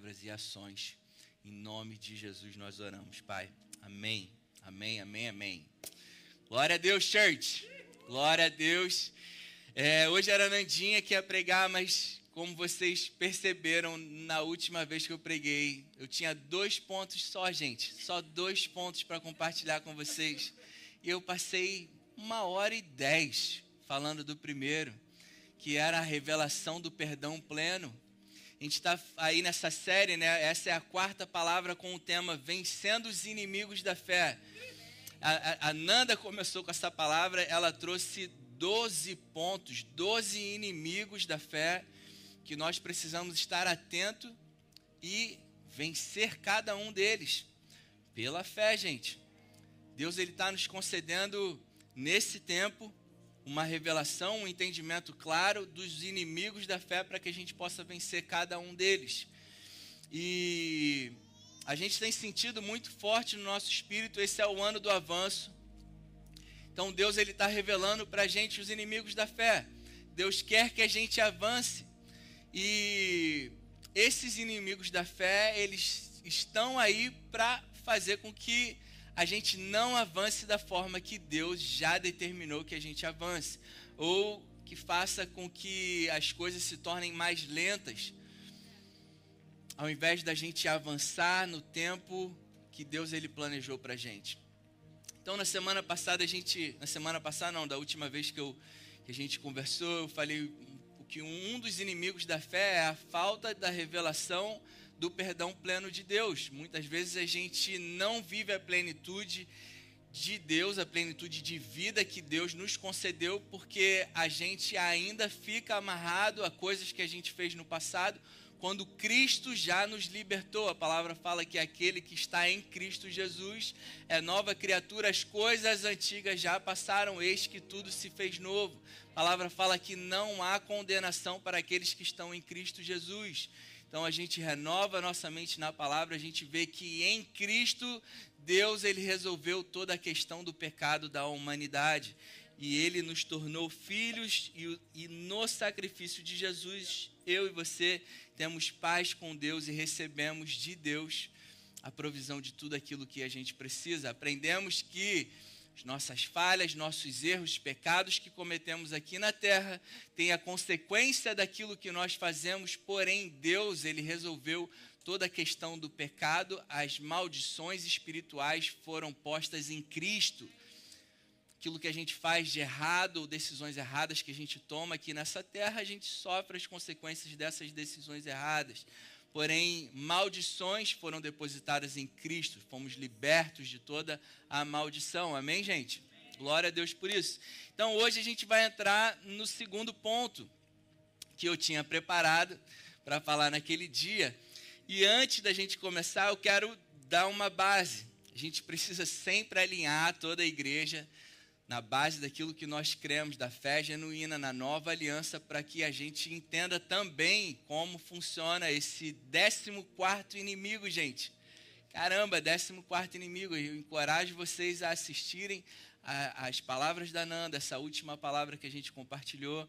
palavras e ações. Em nome de Jesus nós oramos, Pai. Amém. Amém, amém, amém. Glória a Deus, church. Glória a Deus. É, hoje era a Nandinha que ia pregar, mas como vocês perceberam na última vez que eu preguei, eu tinha dois pontos só, gente. Só dois pontos para compartilhar com vocês. E eu passei uma hora e dez falando do primeiro, que era a revelação do perdão pleno. A gente está aí nessa série, né? Essa é a quarta palavra com o tema Vencendo os Inimigos da Fé. A, a, a Nanda começou com essa palavra, ela trouxe 12 pontos, 12 inimigos da fé que nós precisamos estar atento e vencer cada um deles pela fé, gente. Deus ele está nos concedendo nesse tempo uma revelação, um entendimento claro dos inimigos da fé para que a gente possa vencer cada um deles. E a gente tem sentido muito forte no nosso espírito, esse é o ano do avanço. Então Deus ele está revelando para a gente os inimigos da fé. Deus quer que a gente avance. E esses inimigos da fé, eles estão aí para fazer com que a gente não avance da forma que Deus já determinou que a gente avance, ou que faça com que as coisas se tornem mais lentas, ao invés da gente avançar no tempo que Deus ele planejou para a gente. Então, na semana passada, a gente, na semana passada não, da última vez que, eu, que a gente conversou, eu falei que um dos inimigos da fé é a falta da revelação do perdão pleno de Deus. Muitas vezes a gente não vive a plenitude de Deus, a plenitude de vida que Deus nos concedeu, porque a gente ainda fica amarrado a coisas que a gente fez no passado, quando Cristo já nos libertou. A palavra fala que aquele que está em Cristo Jesus é nova criatura, as coisas antigas já passaram, eis que tudo se fez novo. A palavra fala que não há condenação para aqueles que estão em Cristo Jesus. Então a gente renova nossa mente na palavra, a gente vê que em Cristo Deus ele resolveu toda a questão do pecado da humanidade e ele nos tornou filhos e, e no sacrifício de Jesus eu e você temos paz com Deus e recebemos de Deus a provisão de tudo aquilo que a gente precisa. Aprendemos que nossas falhas, nossos erros, pecados que cometemos aqui na terra têm a consequência daquilo que nós fazemos, porém Deus, ele resolveu toda a questão do pecado, as maldições espirituais foram postas em Cristo. Aquilo que a gente faz de errado, ou decisões erradas que a gente toma aqui nessa terra, a gente sofre as consequências dessas decisões erradas porém maldições foram depositadas em Cristo, fomos libertos de toda a maldição. Amém, gente? Glória a Deus por isso. Então, hoje a gente vai entrar no segundo ponto que eu tinha preparado para falar naquele dia. E antes da gente começar, eu quero dar uma base. A gente precisa sempre alinhar toda a igreja na base daquilo que nós cremos, da fé genuína na nova aliança, para que a gente entenda também como funciona esse 14 inimigo, gente. Caramba, 14 inimigo. Eu encorajo vocês a assistirem as palavras da Nanda, essa última palavra que a gente compartilhou,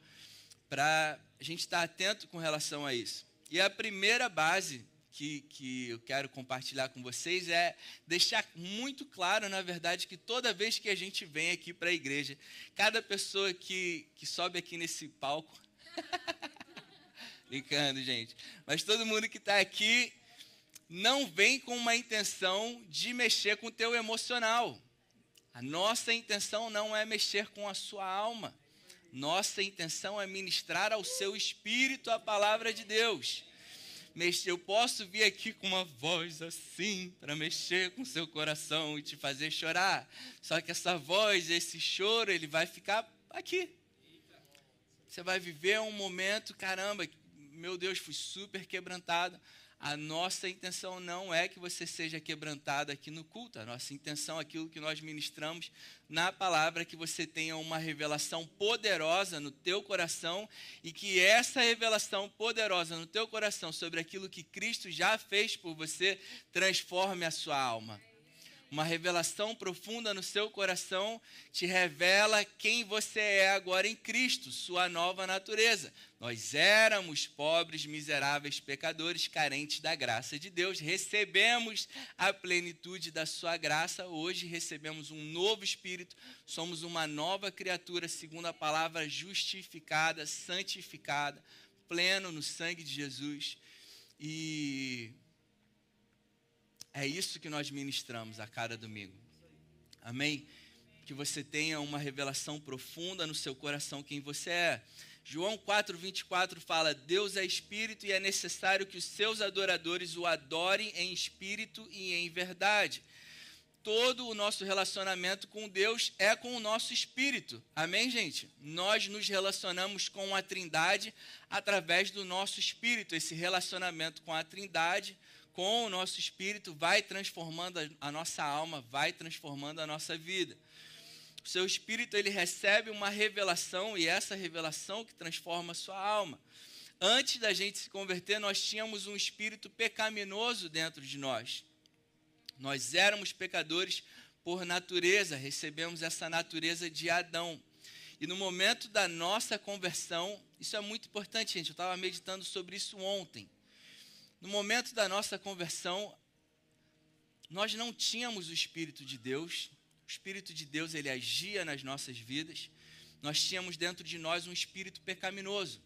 para a gente estar atento com relação a isso. E a primeira base que, que eu quero compartilhar com vocês é deixar muito claro, na verdade, que toda vez que a gente vem aqui para a igreja, cada pessoa que, que sobe aqui nesse palco. Brincando, gente. Mas todo mundo que está aqui não vem com uma intenção de mexer com o teu emocional. A nossa intenção não é mexer com a sua alma. Nossa intenção é ministrar ao seu espírito a palavra de Deus eu posso vir aqui com uma voz assim para mexer com seu coração e te fazer chorar. Só que essa voz, esse choro, ele vai ficar aqui. Você vai viver um momento, caramba, meu Deus, fui super quebrantado. A nossa intenção não é que você seja quebrantado aqui no culto. A nossa intenção, aquilo que nós ministramos na palavra, é que você tenha uma revelação poderosa no teu coração e que essa revelação poderosa no teu coração sobre aquilo que Cristo já fez por você transforme a sua alma. Uma revelação profunda no seu coração te revela quem você é agora em Cristo, sua nova natureza. Nós éramos pobres, miseráveis, pecadores, carentes da graça de Deus. Recebemos a plenitude da sua graça. Hoje recebemos um novo espírito. Somos uma nova criatura, segundo a palavra, justificada, santificada, pleno no sangue de Jesus. E é isso que nós ministramos a cada domingo. Amém? Que você tenha uma revelação profunda no seu coração quem você é. João 4:24 fala: Deus é espírito e é necessário que os seus adoradores o adorem em espírito e em verdade. Todo o nosso relacionamento com Deus é com o nosso espírito. Amém, gente? Nós nos relacionamos com a Trindade através do nosso espírito. Esse relacionamento com a Trindade com o nosso espírito, vai transformando a nossa alma, vai transformando a nossa vida. O seu espírito ele recebe uma revelação e essa revelação que transforma a sua alma. Antes da gente se converter, nós tínhamos um espírito pecaminoso dentro de nós. Nós éramos pecadores por natureza, recebemos essa natureza de Adão. E no momento da nossa conversão, isso é muito importante, gente. Eu estava meditando sobre isso ontem no momento da nossa conversão, nós não tínhamos o Espírito de Deus. Espírito de Deus, ele agia nas nossas vidas. Nós tínhamos dentro de nós um espírito pecaminoso.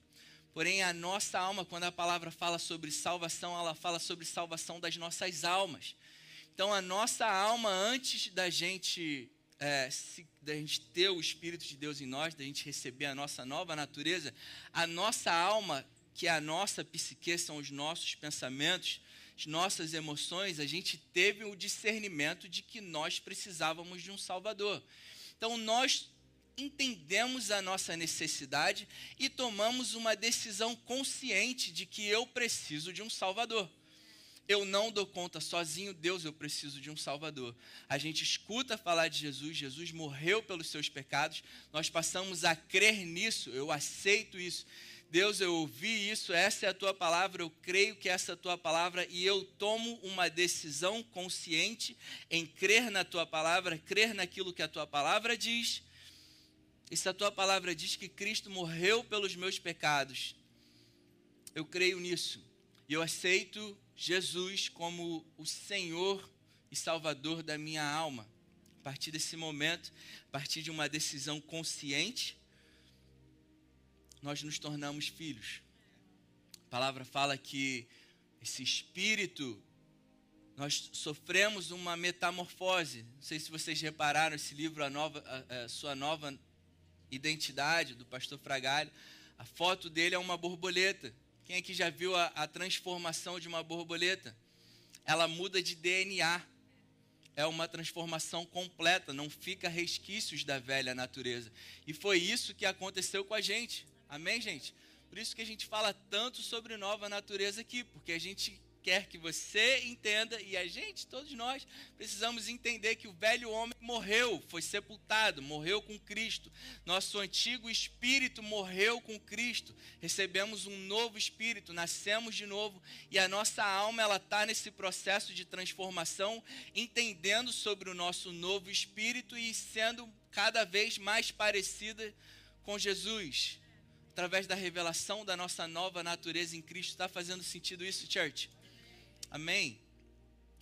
Porém, a nossa alma, quando a palavra fala sobre salvação, ela fala sobre salvação das nossas almas. Então, a nossa alma, antes da gente, é, se, da gente ter o Espírito de Deus em nós, da gente receber a nossa nova natureza, a nossa alma que a nossa psique são os nossos pensamentos, nossas emoções, a gente teve o discernimento de que nós precisávamos de um Salvador. Então nós entendemos a nossa necessidade e tomamos uma decisão consciente de que eu preciso de um Salvador. Eu não dou conta sozinho, Deus, eu preciso de um Salvador. A gente escuta falar de Jesus, Jesus morreu pelos seus pecados, nós passamos a crer nisso, eu aceito isso. Deus, eu ouvi isso, essa é a tua palavra, eu creio que essa é a tua palavra e eu tomo uma decisão consciente em crer na tua palavra, crer naquilo que a tua palavra diz. E se a tua palavra diz que Cristo morreu pelos meus pecados, eu creio nisso. E eu aceito Jesus como o Senhor e Salvador da minha alma. A partir desse momento, a partir de uma decisão consciente, nós nos tornamos filhos. A palavra fala que esse espírito, nós sofremos uma metamorfose. Não sei se vocês repararam esse livro, a, nova, a, a sua nova identidade, do pastor Fragalho. A foto dele é uma borboleta. Quem aqui já viu a, a transformação de uma borboleta? Ela muda de DNA. É uma transformação completa, não fica resquícios da velha natureza. E foi isso que aconteceu com a gente. Amém, gente? Por isso que a gente fala tanto sobre nova natureza aqui, porque a gente quer que você entenda e a gente, todos nós, precisamos entender que o velho homem morreu, foi sepultado, morreu com Cristo. Nosso antigo espírito morreu com Cristo. Recebemos um novo espírito, nascemos de novo e a nossa alma ela está nesse processo de transformação, entendendo sobre o nosso novo espírito e sendo cada vez mais parecida com Jesus através da revelação da nossa nova natureza em Cristo. Está fazendo sentido isso, church? Amém?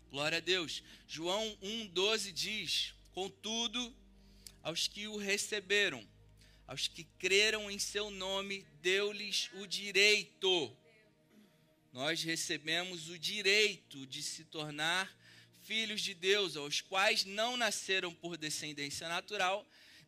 Glória a Deus. João 1,12 diz: Contudo, aos que o receberam, aos que creram em seu nome, deu-lhes o direito. Nós recebemos o direito de se tornar filhos de Deus, aos quais não nasceram por descendência natural,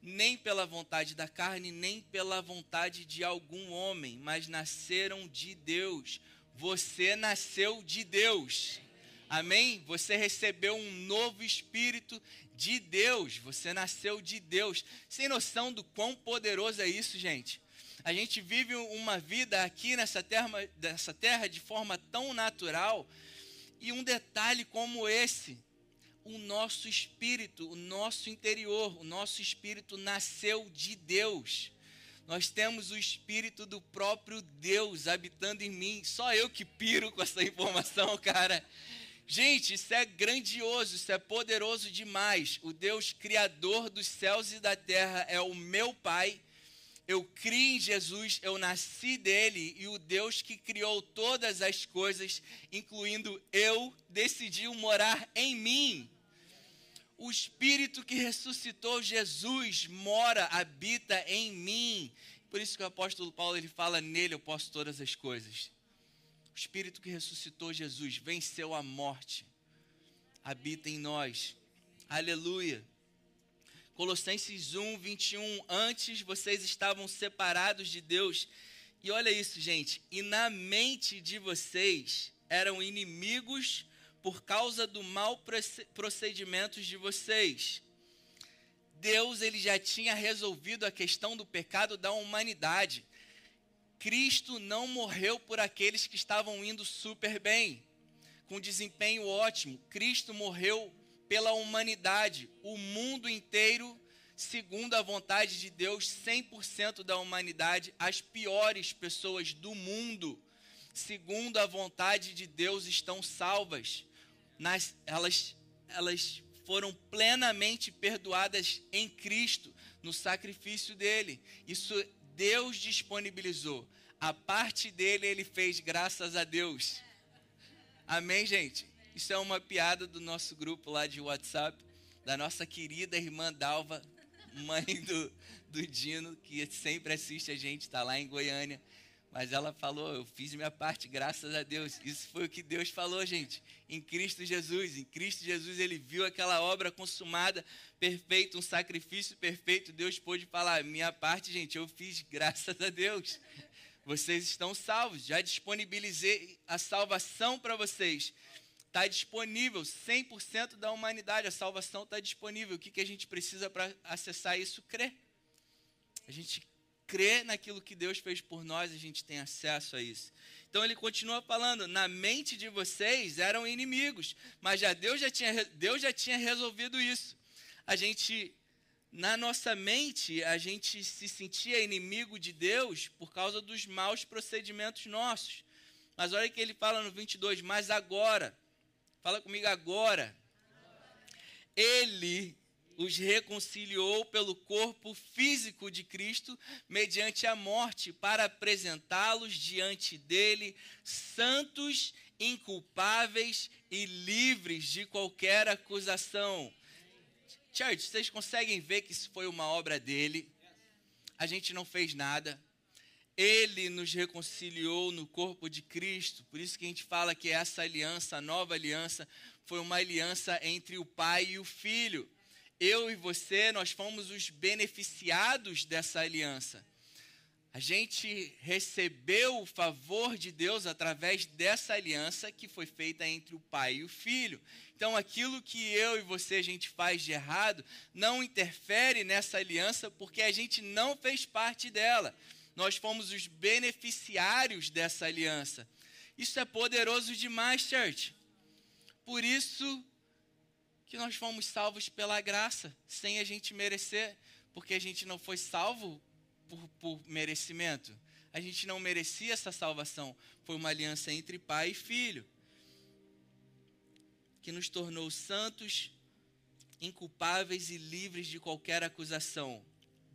nem pela vontade da carne, nem pela vontade de algum homem, mas nasceram de Deus. Você nasceu de Deus. Amém? Você recebeu um novo espírito de Deus. Você nasceu de Deus. Sem noção do quão poderoso é isso, gente. A gente vive uma vida aqui nessa terra, nessa terra de forma tão natural. E um detalhe como esse o nosso espírito, o nosso interior, o nosso espírito nasceu de Deus. Nós temos o espírito do próprio Deus habitando em mim. Só eu que piro com essa informação, cara. Gente, isso é grandioso, isso é poderoso demais. O Deus criador dos céus e da terra é o meu Pai. Eu criei em Jesus, eu nasci dele e o Deus que criou todas as coisas, incluindo eu, decidiu morar em mim. O Espírito que ressuscitou Jesus mora, habita em mim. Por isso que o apóstolo Paulo ele fala nele eu posso todas as coisas. O Espírito que ressuscitou Jesus, venceu a morte, habita em nós. Aleluia. Colossenses 1, 21. Antes vocês estavam separados de Deus. E olha isso, gente. E na mente de vocês eram inimigos por causa do mau procedimento de vocês. Deus ele já tinha resolvido a questão do pecado da humanidade. Cristo não morreu por aqueles que estavam indo super bem, com desempenho ótimo. Cristo morreu pela humanidade, o mundo inteiro, segundo a vontade de Deus, 100% da humanidade, as piores pessoas do mundo, segundo a vontade de Deus, estão salvas nas, elas, elas foram plenamente perdoadas em Cristo, no sacrifício dele. Isso Deus disponibilizou. A parte dele ele fez graças a Deus. Amém, gente? Isso é uma piada do nosso grupo lá de WhatsApp, da nossa querida irmã Dalva, mãe do, do Dino, que sempre assiste a gente, está lá em Goiânia. Mas ela falou: Eu fiz minha parte, graças a Deus. Isso foi o que Deus falou, gente. Em Cristo Jesus. Em Cristo Jesus, ele viu aquela obra consumada, perfeita, um sacrifício perfeito. Deus pôde falar: Minha parte, gente, eu fiz, graças a Deus. Vocês estão salvos. Já disponibilizei a salvação para vocês. Está disponível, 100% da humanidade, a salvação está disponível. O que, que a gente precisa para acessar isso? Crer. A gente crê naquilo que Deus fez por nós, a gente tem acesso a isso. Então ele continua falando: na mente de vocês eram inimigos, mas já Deus já tinha, Deus já tinha resolvido isso. A gente, na nossa mente, a gente se sentia inimigo de Deus por causa dos maus procedimentos nossos. Mas olha que ele fala no 22, mas agora, fala comigo agora, ele os reconciliou pelo corpo físico de Cristo mediante a morte, para apresentá-los diante dele santos, inculpáveis e livres de qualquer acusação. Church, vocês conseguem ver que isso foi uma obra dele? A gente não fez nada. Ele nos reconciliou no corpo de Cristo. Por isso que a gente fala que essa aliança, a nova aliança, foi uma aliança entre o Pai e o Filho eu e você, nós fomos os beneficiados dessa aliança. A gente recebeu o favor de Deus através dessa aliança que foi feita entre o pai e o filho. Então, aquilo que eu e você a gente faz de errado não interfere nessa aliança porque a gente não fez parte dela. Nós fomos os beneficiários dessa aliança. Isso é poderoso demais, church. Por isso que nós fomos salvos pela graça, sem a gente merecer, porque a gente não foi salvo por, por merecimento. A gente não merecia essa salvação. Foi uma aliança entre pai e filho, que nos tornou santos, inculpáveis e livres de qualquer acusação.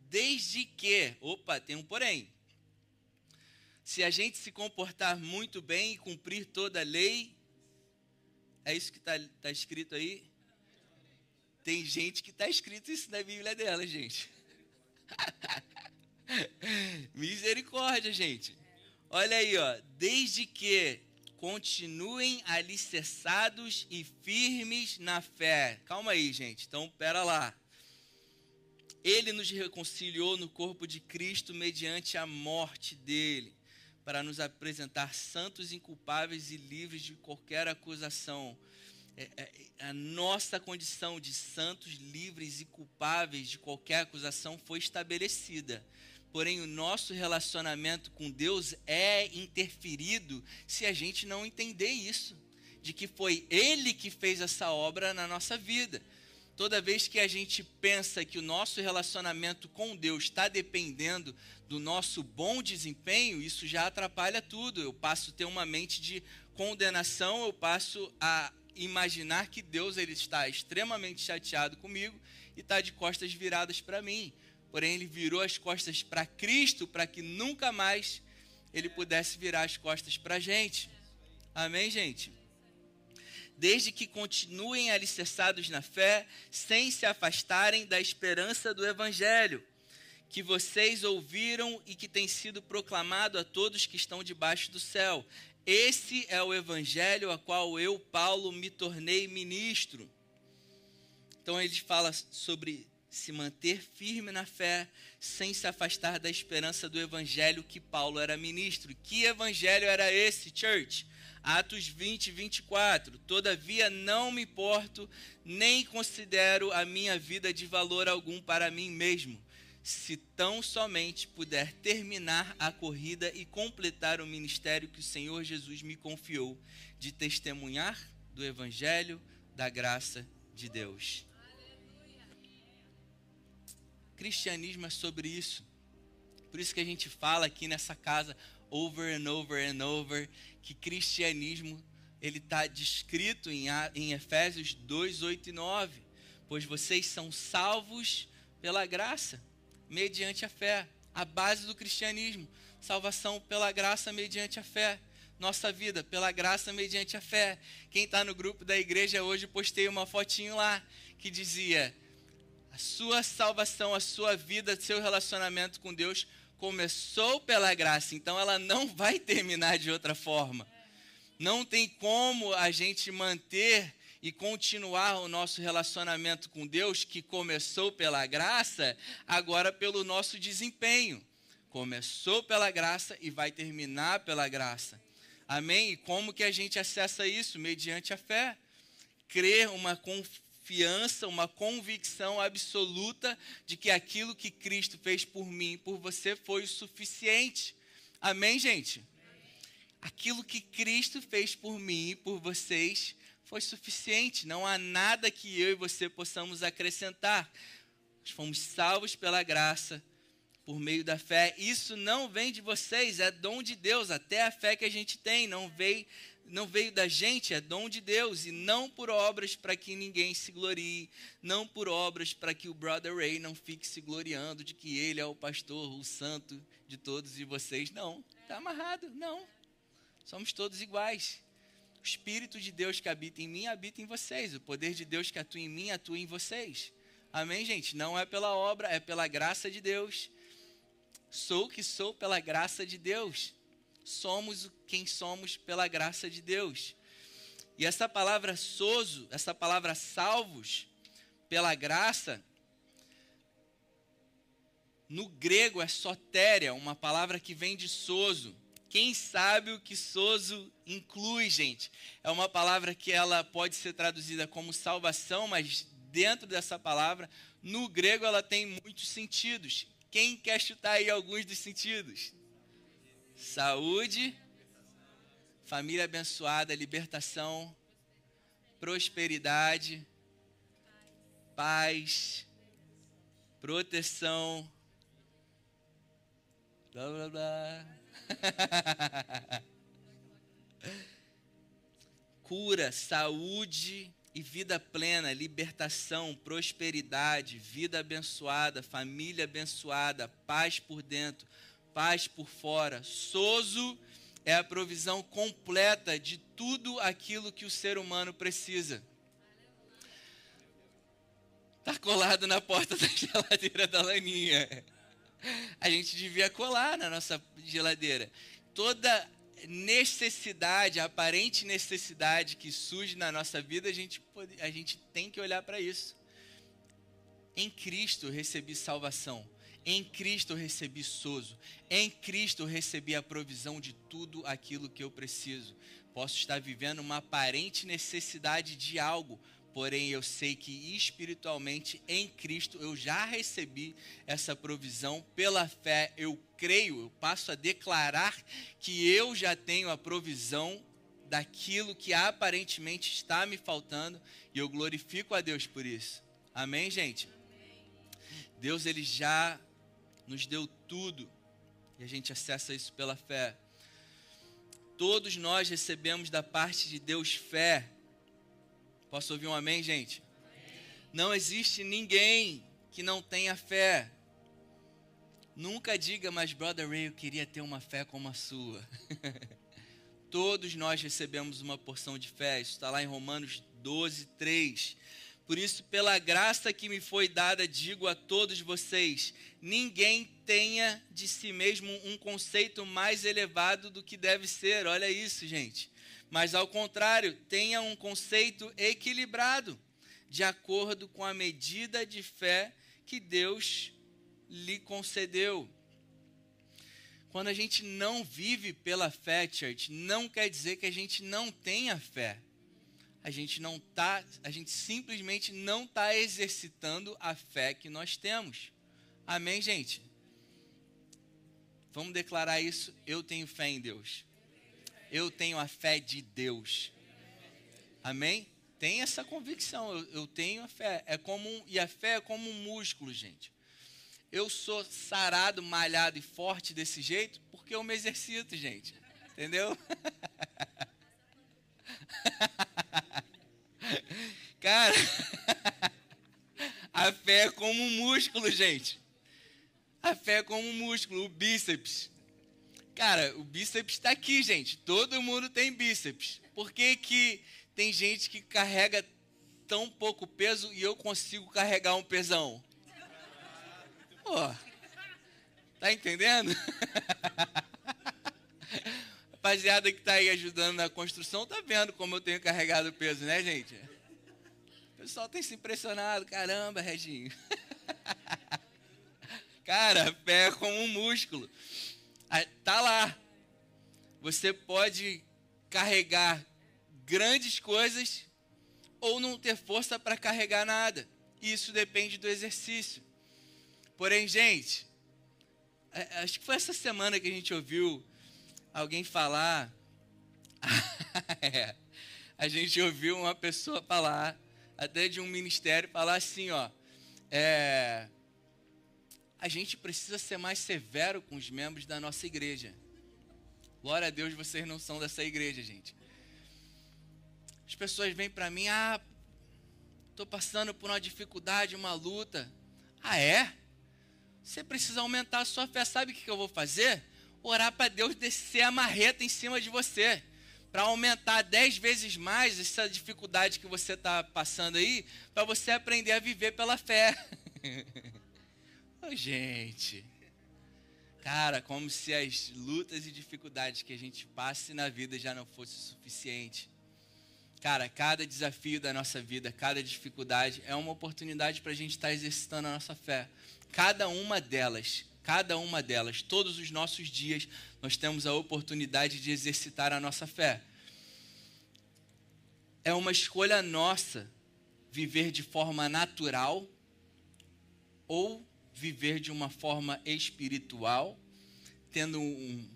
Desde que, opa, tem um porém. Se a gente se comportar muito bem e cumprir toda a lei, é isso que está tá escrito aí? Tem gente que está escrito isso na Bíblia dela, gente. Misericórdia, gente. Olha aí, ó. Desde que continuem alicerçados e firmes na fé. Calma aí, gente. Então, pera lá. Ele nos reconciliou no corpo de Cristo mediante a morte dele, para nos apresentar santos, inculpáveis e livres de qualquer acusação a nossa condição de santos, livres e culpáveis de qualquer acusação foi estabelecida. Porém, o nosso relacionamento com Deus é interferido se a gente não entender isso, de que foi Ele que fez essa obra na nossa vida. Toda vez que a gente pensa que o nosso relacionamento com Deus está dependendo do nosso bom desempenho, isso já atrapalha tudo. Eu passo a ter uma mente de condenação, eu passo a imaginar que Deus ele está extremamente chateado comigo e está de costas viradas para mim. Porém, ele virou as costas para Cristo para que nunca mais ele pudesse virar as costas para a gente. Amém, gente? Desde que continuem alicerçados na fé, sem se afastarem da esperança do Evangelho, que vocês ouviram e que tem sido proclamado a todos que estão debaixo do céu. Esse é o Evangelho a qual eu, Paulo, me tornei ministro. Então ele fala sobre se manter firme na fé, sem se afastar da esperança do evangelho que Paulo era ministro. Que evangelho era esse, church? Atos 20, 24. Todavia não me importo, nem considero a minha vida de valor algum para mim mesmo, se tão somente puder terminar a corrida e completar o ministério que o Senhor Jesus me confiou, de testemunhar do evangelho da graça de Deus cristianismo é sobre isso. Por isso que a gente fala aqui nessa casa over and over and over que cristianismo ele está descrito em, em Efésios 2, 8 e 9. Pois vocês são salvos pela graça, mediante a fé. A base do cristianismo. Salvação pela graça mediante a fé. Nossa vida pela graça mediante a fé. Quem está no grupo da igreja hoje, postei uma fotinho lá que dizia: a sua salvação, a sua vida, seu relacionamento com Deus começou pela graça, então ela não vai terminar de outra forma. Não tem como a gente manter e continuar o nosso relacionamento com Deus, que começou pela graça, agora pelo nosso desempenho. Começou pela graça e vai terminar pela graça. Amém? E como que a gente acessa isso? Mediante a fé. Crer uma confiança uma convicção absoluta de que aquilo que Cristo fez por mim, por você, foi o suficiente. Amém, gente? Aquilo que Cristo fez por mim e por vocês foi suficiente. Não há nada que eu e você possamos acrescentar. Nós fomos salvos pela graça, por meio da fé. Isso não vem de vocês, é dom de Deus. Até a fé que a gente tem não veio não veio da gente, é dom de Deus, e não por obras para que ninguém se glorie, não por obras para que o brother Ray não fique se gloriando de que ele é o pastor, o santo de todos e vocês. Não, está amarrado, não. Somos todos iguais. O Espírito de Deus que habita em mim habita em vocês, o poder de Deus que atua em mim atua em vocês. Amém, gente? Não é pela obra, é pela graça de Deus. Sou o que sou pela graça de Deus somos quem somos pela graça de Deus. E essa palavra soso, essa palavra salvos pela graça, no grego é sotéria, uma palavra que vem de soso. Quem sabe o que soso inclui, gente? É uma palavra que ela pode ser traduzida como salvação, mas dentro dessa palavra, no grego ela tem muitos sentidos. Quem quer chutar aí alguns dos sentidos? saúde, família abençoada, libertação, prosperidade, paz, proteção. Blá blá blá. Cura, saúde e vida plena, libertação, prosperidade, vida abençoada, família abençoada, paz por dentro paz por fora. Soso é a provisão completa de tudo aquilo que o ser humano precisa. Está colado na porta da geladeira da Laninha. A gente devia colar na nossa geladeira. Toda necessidade, aparente necessidade que surge na nossa vida, a gente, pode, a gente tem que olhar para isso. Em Cristo recebi salvação. Em Cristo recebi sozo. Em Cristo recebi a provisão de tudo aquilo que eu preciso. Posso estar vivendo uma aparente necessidade de algo, porém eu sei que espiritualmente em Cristo eu já recebi essa provisão pela fé. Eu creio, eu passo a declarar que eu já tenho a provisão daquilo que aparentemente está me faltando e eu glorifico a Deus por isso. Amém, gente? Deus ele já nos deu tudo e a gente acessa isso pela fé. Todos nós recebemos da parte de Deus fé. Posso ouvir um amém, gente? Não existe ninguém que não tenha fé. Nunca diga, mas brother Ray, eu queria ter uma fé como a sua. Todos nós recebemos uma porção de fé. Isso está lá em Romanos 12, 3. Por isso, pela graça que me foi dada, digo a todos vocês: ninguém tenha de si mesmo um conceito mais elevado do que deve ser. Olha isso, gente. Mas, ao contrário, tenha um conceito equilibrado, de acordo com a medida de fé que Deus lhe concedeu. Quando a gente não vive pela fé, church, não quer dizer que a gente não tenha fé. A gente não tá, a gente simplesmente não está exercitando a fé que nós temos. Amém, gente? Vamos declarar isso. Eu tenho fé em Deus. Eu tenho a fé de Deus. Amém? Tem essa convicção. Eu, eu tenho a fé. É como um, e a fé é como um músculo, gente eu sou sarado, malhado e forte desse jeito porque eu me exercito, gente. Entendeu? Cara, a fé é como um músculo, gente. A fé é como um músculo, o bíceps. Cara, o bíceps está aqui, gente. Todo mundo tem bíceps. Por que, que tem gente que carrega tão pouco peso e eu consigo carregar um pesão? Pô, tá entendendo? Rapaziada que tá aí ajudando na construção, tá vendo como eu tenho carregado peso, né, gente? O pessoal tem se impressionado. Caramba, Reginho. Cara, pé é como um músculo. Tá lá. Você pode carregar grandes coisas ou não ter força para carregar nada. Isso depende do exercício. Porém, gente, é, acho que foi essa semana que a gente ouviu alguém falar. é, a gente ouviu uma pessoa falar, até de um ministério, falar assim: ó, é, a gente precisa ser mais severo com os membros da nossa igreja. Glória a Deus, vocês não são dessa igreja, gente. As pessoas vêm para mim, ah, estou passando por uma dificuldade, uma luta. Ah, é? Você precisa aumentar a sua fé. Sabe o que eu vou fazer? Orar para Deus descer a marreta em cima de você. Para aumentar dez vezes mais essa dificuldade que você está passando aí, para você aprender a viver pela fé. oh, gente. Cara, como se as lutas e dificuldades que a gente passe na vida já não fosse suficiente. Cara, cada desafio da nossa vida, cada dificuldade é uma oportunidade para a gente estar tá exercitando a nossa fé. Cada uma delas, cada uma delas, todos os nossos dias, nós temos a oportunidade de exercitar a nossa fé. É uma escolha nossa viver de forma natural ou viver de uma forma espiritual, tendo um,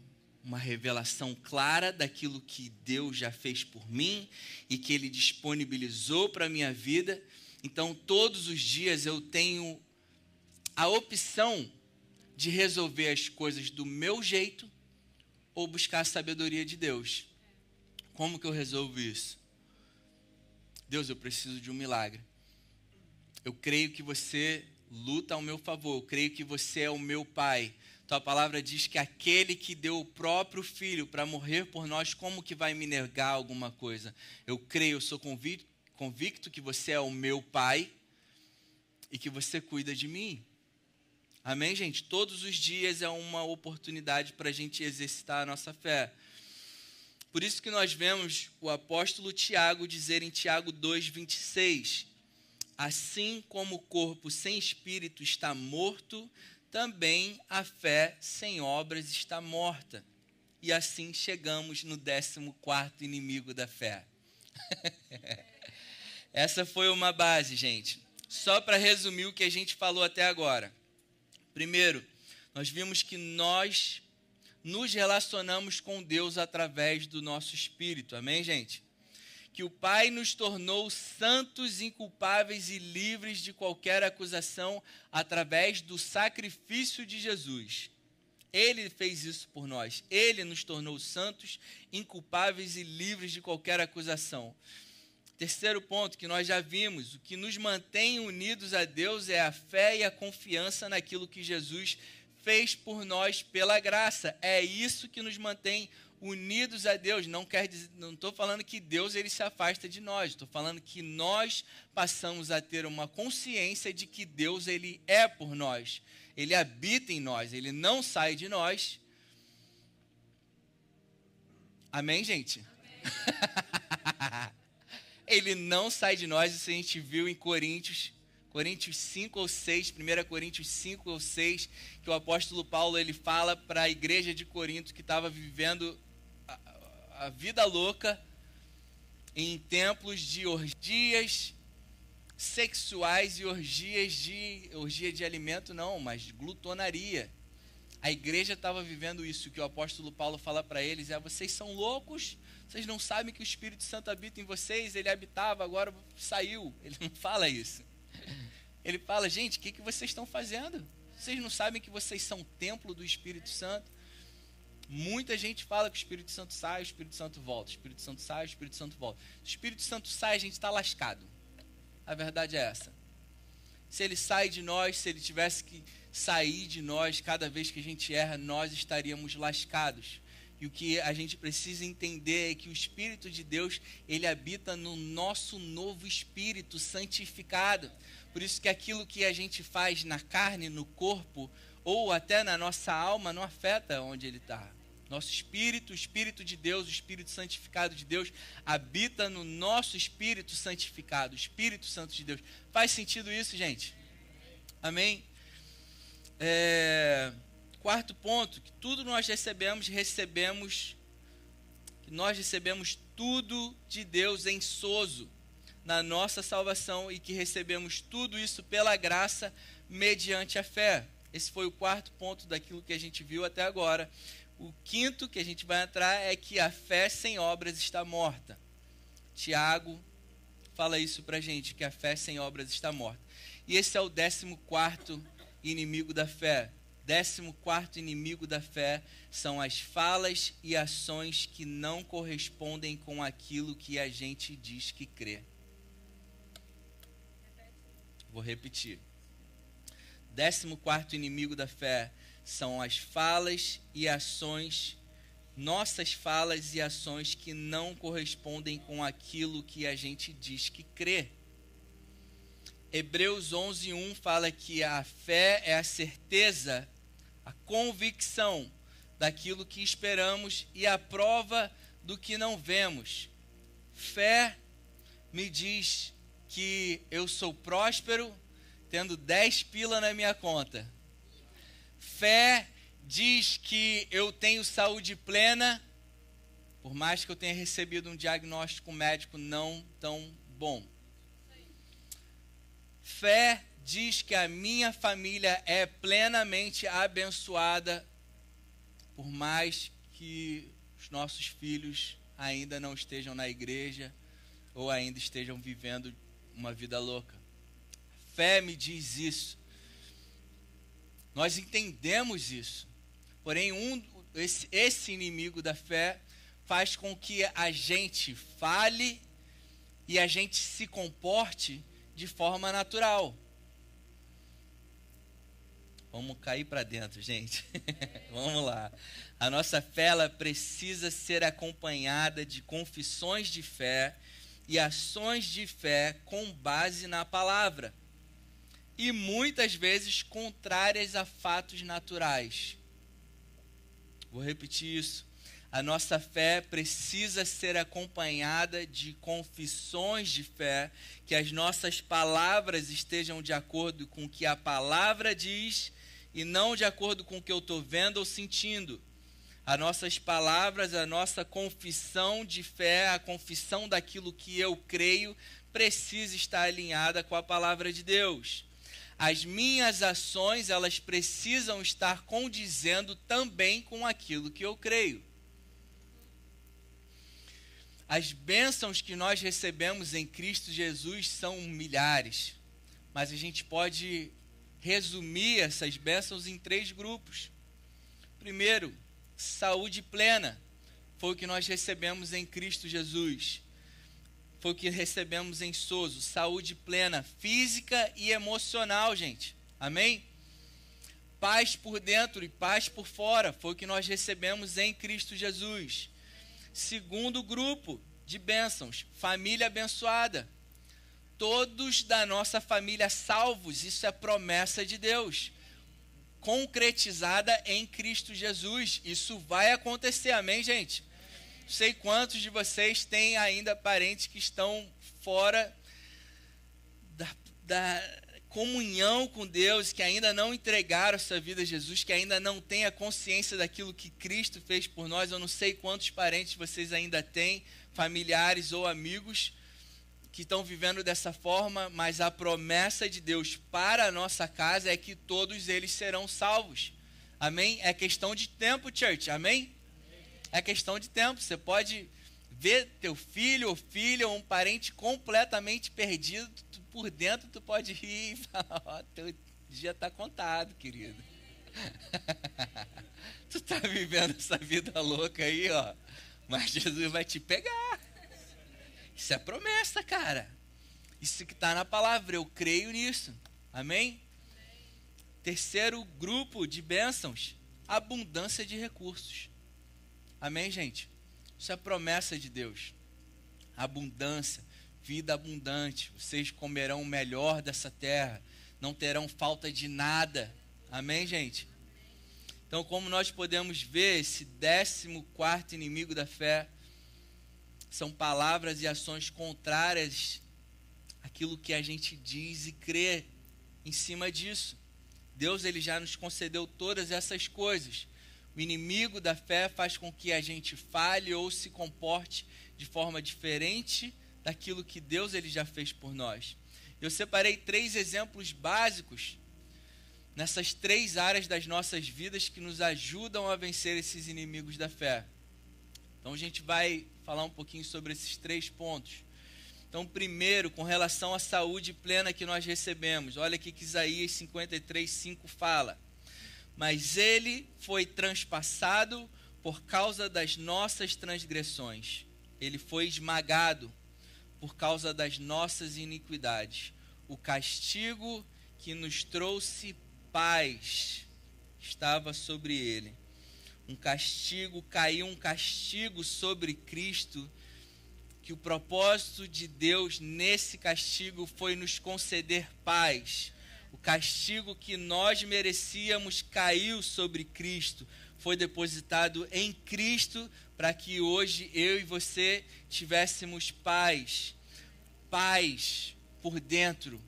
uma revelação clara daquilo que Deus já fez por mim e que Ele disponibilizou para a minha vida. Então, todos os dias eu tenho a opção de resolver as coisas do meu jeito ou buscar a sabedoria de Deus. Como que eu resolvo isso? Deus, eu preciso de um milagre. Eu creio que você luta ao meu favor. Eu creio que você é o meu pai. Tua palavra diz que aquele que deu o próprio filho para morrer por nós, como que vai me negar alguma coisa? Eu creio, eu sou convicto, convicto que você é o meu pai e que você cuida de mim. Amém, gente? Todos os dias é uma oportunidade para a gente exercitar a nossa fé. Por isso que nós vemos o apóstolo Tiago dizer em Tiago 2,26: Assim como o corpo sem espírito está morto, também a fé sem obras está morta. E assim chegamos no 14 inimigo da fé. Essa foi uma base, gente. Só para resumir o que a gente falou até agora. Primeiro, nós vimos que nós nos relacionamos com Deus através do nosso espírito. Amém, gente? Que o Pai nos tornou santos, inculpáveis e livres de qualquer acusação através do sacrifício de Jesus. Ele fez isso por nós. Ele nos tornou santos, inculpáveis e livres de qualquer acusação. Terceiro ponto que nós já vimos: o que nos mantém unidos a Deus é a fé e a confiança naquilo que Jesus fez por nós pela graça. É isso que nos mantém unidos a Deus. Não quer dizer, não estou falando que Deus ele se afasta de nós. Estou falando que nós passamos a ter uma consciência de que Deus ele é por nós. Ele habita em nós. Ele não sai de nós. Amém, gente? Amém. ele não sai de nós. Isso a gente viu em Coríntios Coríntios 5 ou 6, 1 Coríntios 5 ou 6, que o apóstolo Paulo ele fala para a igreja de Corinto que estava vivendo a, vida louca em templos de orgias sexuais e orgias de orgia de alimento não, mas glutonaria. A igreja estava vivendo isso. Que o apóstolo Paulo fala para eles é: vocês são loucos, vocês não sabem que o Espírito Santo habita em vocês, ele habitava, agora saiu. Ele não fala isso. Ele fala, gente, o que, que vocês estão fazendo? Vocês não sabem que vocês são templo do Espírito Santo? Muita gente fala que o Espírito Santo sai, o Espírito Santo volta. O Espírito Santo sai, o Espírito Santo volta. O Espírito Santo sai, a gente está lascado. A verdade é essa. Se ele sai de nós, se ele tivesse que sair de nós cada vez que a gente erra, nós estaríamos lascados. E o que a gente precisa entender é que o Espírito de Deus, ele habita no nosso novo espírito santificado. Por isso que aquilo que a gente faz na carne, no corpo, ou até na nossa alma, não afeta onde ele está. Nosso espírito, o Espírito de Deus, o Espírito santificado de Deus, habita no nosso espírito santificado, o Espírito Santo de Deus. Faz sentido isso, gente? Amém? É, quarto ponto, que tudo nós recebemos, recebemos, que nós recebemos tudo de Deus em sozo na nossa salvação e que recebemos tudo isso pela graça mediante a fé. Esse foi o quarto ponto daquilo que a gente viu até agora. O quinto que a gente vai entrar é que a fé sem obras está morta. Tiago fala isso para gente, que a fé sem obras está morta. E esse é o décimo quarto inimigo da fé. Décimo quarto inimigo da fé são as falas e ações que não correspondem com aquilo que a gente diz que crê. Vou repetir. Décimo quarto inimigo da fé são as falas e ações, nossas falas e ações que não correspondem com aquilo que a gente diz que crê. Hebreus 11:1 fala que a fé é a certeza, a convicção daquilo que esperamos e a prova do que não vemos. Fé me diz que eu sou próspero tendo 10 pila na minha conta. Fé diz que eu tenho saúde plena, por mais que eu tenha recebido um diagnóstico médico não tão bom. Fé diz que a minha família é plenamente abençoada, por mais que os nossos filhos ainda não estejam na igreja ou ainda estejam vivendo uma vida louca. Fé me diz isso. Nós entendemos isso. Porém, um, esse, esse inimigo da fé faz com que a gente fale e a gente se comporte de forma natural. Vamos cair para dentro, gente. Vamos lá. A nossa fé ela precisa ser acompanhada de confissões de fé e ações de fé com base na palavra, e muitas vezes contrárias a fatos naturais. Vou repetir isso. A nossa fé precisa ser acompanhada de confissões de fé, que as nossas palavras estejam de acordo com o que a palavra diz e não de acordo com o que eu estou vendo ou sentindo as nossas palavras, a nossa confissão de fé, a confissão daquilo que eu creio, precisa estar alinhada com a palavra de Deus. As minhas ações, elas precisam estar condizendo também com aquilo que eu creio. As bênçãos que nós recebemos em Cristo Jesus são milhares, mas a gente pode resumir essas bênçãos em três grupos. Primeiro, saúde plena. Foi o que nós recebemos em Cristo Jesus. Foi o que recebemos em Soso, saúde plena, física e emocional, gente. Amém? Paz por dentro e paz por fora, foi o que nós recebemos em Cristo Jesus. Segundo grupo de bênçãos, família abençoada. Todos da nossa família salvos, isso é promessa de Deus concretizada em Cristo Jesus. Isso vai acontecer, amém, gente? Sei quantos de vocês têm ainda parentes que estão fora da, da comunhão com Deus, que ainda não entregaram sua vida a Jesus, que ainda não têm a consciência daquilo que Cristo fez por nós. Eu não sei quantos parentes vocês ainda têm, familiares ou amigos que estão vivendo dessa forma, mas a promessa de Deus para a nossa casa é que todos eles serão salvos. Amém? É questão de tempo, church. Amém? É questão de tempo. Você pode ver teu filho ou filha ou um parente completamente perdido tu, por dentro, tu pode rir e falar, ó, oh, teu dia está contado, querido. tu está vivendo essa vida louca aí, ó. Mas Jesus vai te pegar. Isso é promessa, cara. Isso que está na palavra, eu creio nisso. Amém? Terceiro grupo de bênçãos, abundância de recursos. Amém, gente? Isso é promessa de Deus. Abundância, vida abundante. Vocês comerão o melhor dessa terra, não terão falta de nada. Amém, gente? Então, como nós podemos ver, esse décimo quarto inimigo da fé são palavras e ações contrárias àquilo que a gente diz e crê em cima disso. Deus ele já nos concedeu todas essas coisas. O inimigo da fé faz com que a gente fale ou se comporte de forma diferente daquilo que Deus ele já fez por nós. Eu separei três exemplos básicos nessas três áreas das nossas vidas que nos ajudam a vencer esses inimigos da fé. Então a gente vai falar um pouquinho sobre esses três pontos. Então, primeiro, com relação à saúde plena que nós recebemos, olha aqui que Isaías 53, 5 fala. Mas ele foi transpassado por causa das nossas transgressões, ele foi esmagado por causa das nossas iniquidades. O castigo que nos trouxe paz estava sobre ele um castigo, caiu um castigo sobre Cristo, que o propósito de Deus nesse castigo foi nos conceder paz. O castigo que nós merecíamos caiu sobre Cristo, foi depositado em Cristo para que hoje eu e você tivéssemos paz. Paz por dentro,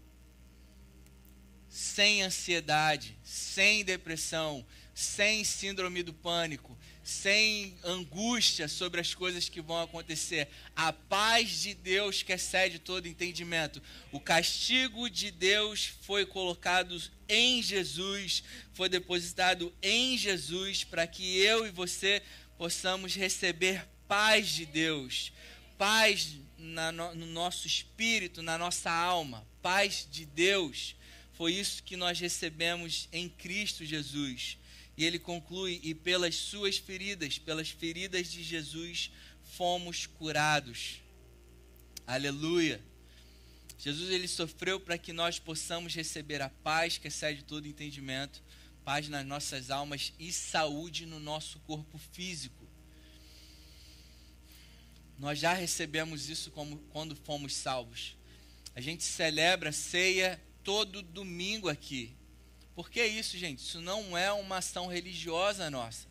sem ansiedade, sem depressão, sem síndrome do pânico, sem angústia sobre as coisas que vão acontecer. A paz de Deus que excede todo entendimento. O castigo de Deus foi colocado em Jesus, foi depositado em Jesus para que eu e você possamos receber paz de Deus, paz na, no nosso espírito, na nossa alma, paz de Deus. Foi isso que nós recebemos em Cristo Jesus. E ele conclui: E pelas suas feridas, pelas feridas de Jesus, fomos curados. Aleluia. Jesus ele sofreu para que nós possamos receber a paz que excede todo entendimento, paz nas nossas almas e saúde no nosso corpo físico. Nós já recebemos isso como quando fomos salvos. A gente celebra ceia todo domingo aqui. Por que isso, gente? Isso não é uma ação religiosa nossa,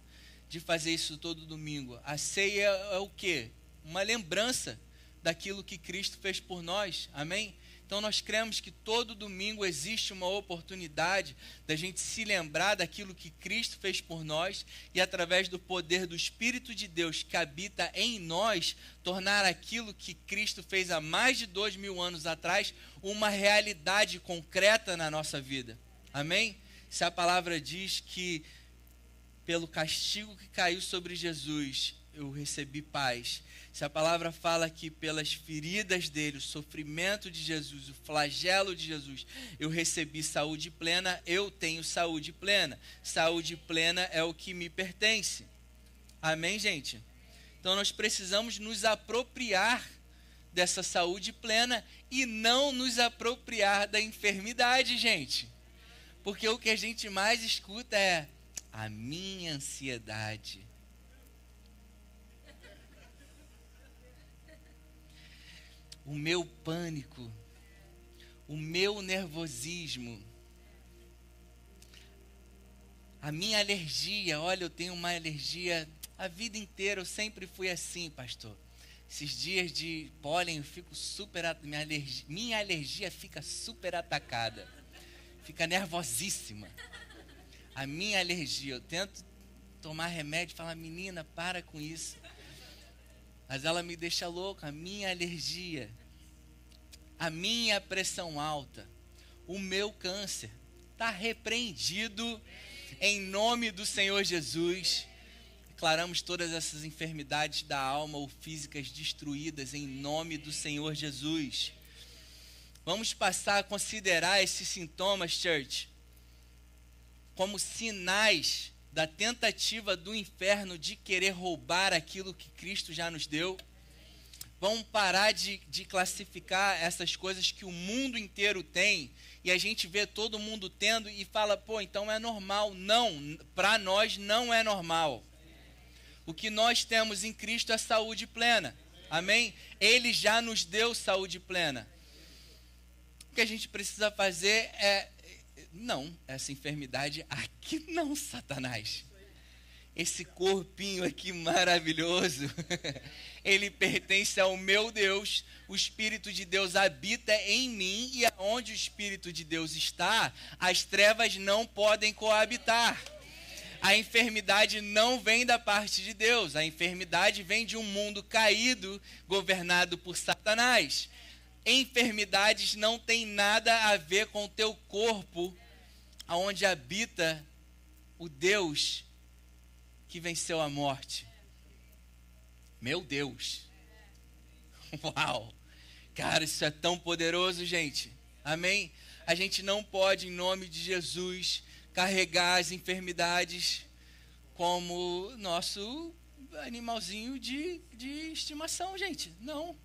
de fazer isso todo domingo. A ceia é o quê? Uma lembrança daquilo que Cristo fez por nós. Amém? Então nós cremos que todo domingo existe uma oportunidade da gente se lembrar daquilo que Cristo fez por nós e através do poder do Espírito de Deus que habita em nós, tornar aquilo que Cristo fez há mais de dois mil anos atrás uma realidade concreta na nossa vida. Amém? Se a palavra diz que pelo castigo que caiu sobre Jesus, eu recebi paz. Se a palavra fala que pelas feridas dele, o sofrimento de Jesus, o flagelo de Jesus, eu recebi saúde plena, eu tenho saúde plena. Saúde plena é o que me pertence. Amém, gente? Então nós precisamos nos apropriar dessa saúde plena e não nos apropriar da enfermidade, gente. Porque o que a gente mais escuta é a minha ansiedade. O meu pânico, o meu nervosismo, a minha alergia. Olha, eu tenho uma alergia a vida inteira, eu sempre fui assim, pastor. Esses dias de pólen eu fico super. Minha alergia, minha alergia fica super atacada. Fica nervosíssima. A minha alergia, eu tento tomar remédio e falar, menina, para com isso. Mas ela me deixa louca, a minha alergia, a minha pressão alta, o meu câncer está repreendido em nome do Senhor Jesus. Declaramos todas essas enfermidades da alma ou físicas destruídas em nome do Senhor Jesus. Vamos passar a considerar esses sintomas, church, como sinais da tentativa do inferno de querer roubar aquilo que Cristo já nos deu. Vamos parar de, de classificar essas coisas que o mundo inteiro tem e a gente vê todo mundo tendo e fala, pô, então é normal. Não, para nós não é normal. O que nós temos em Cristo é saúde plena. Amém? Ele já nos deu saúde plena. Que a gente precisa fazer é. Não, essa enfermidade aqui não, Satanás. Esse corpinho aqui maravilhoso, ele pertence ao meu Deus. O Espírito de Deus habita em mim e aonde o Espírito de Deus está, as trevas não podem coabitar. A enfermidade não vem da parte de Deus, a enfermidade vem de um mundo caído, governado por Satanás. Enfermidades não têm nada a ver com o teu corpo, aonde habita o Deus que venceu a morte. Meu Deus. Uau! Cara, isso é tão poderoso, gente. Amém? A gente não pode, em nome de Jesus, carregar as enfermidades como nosso animalzinho de, de estimação, gente. Não.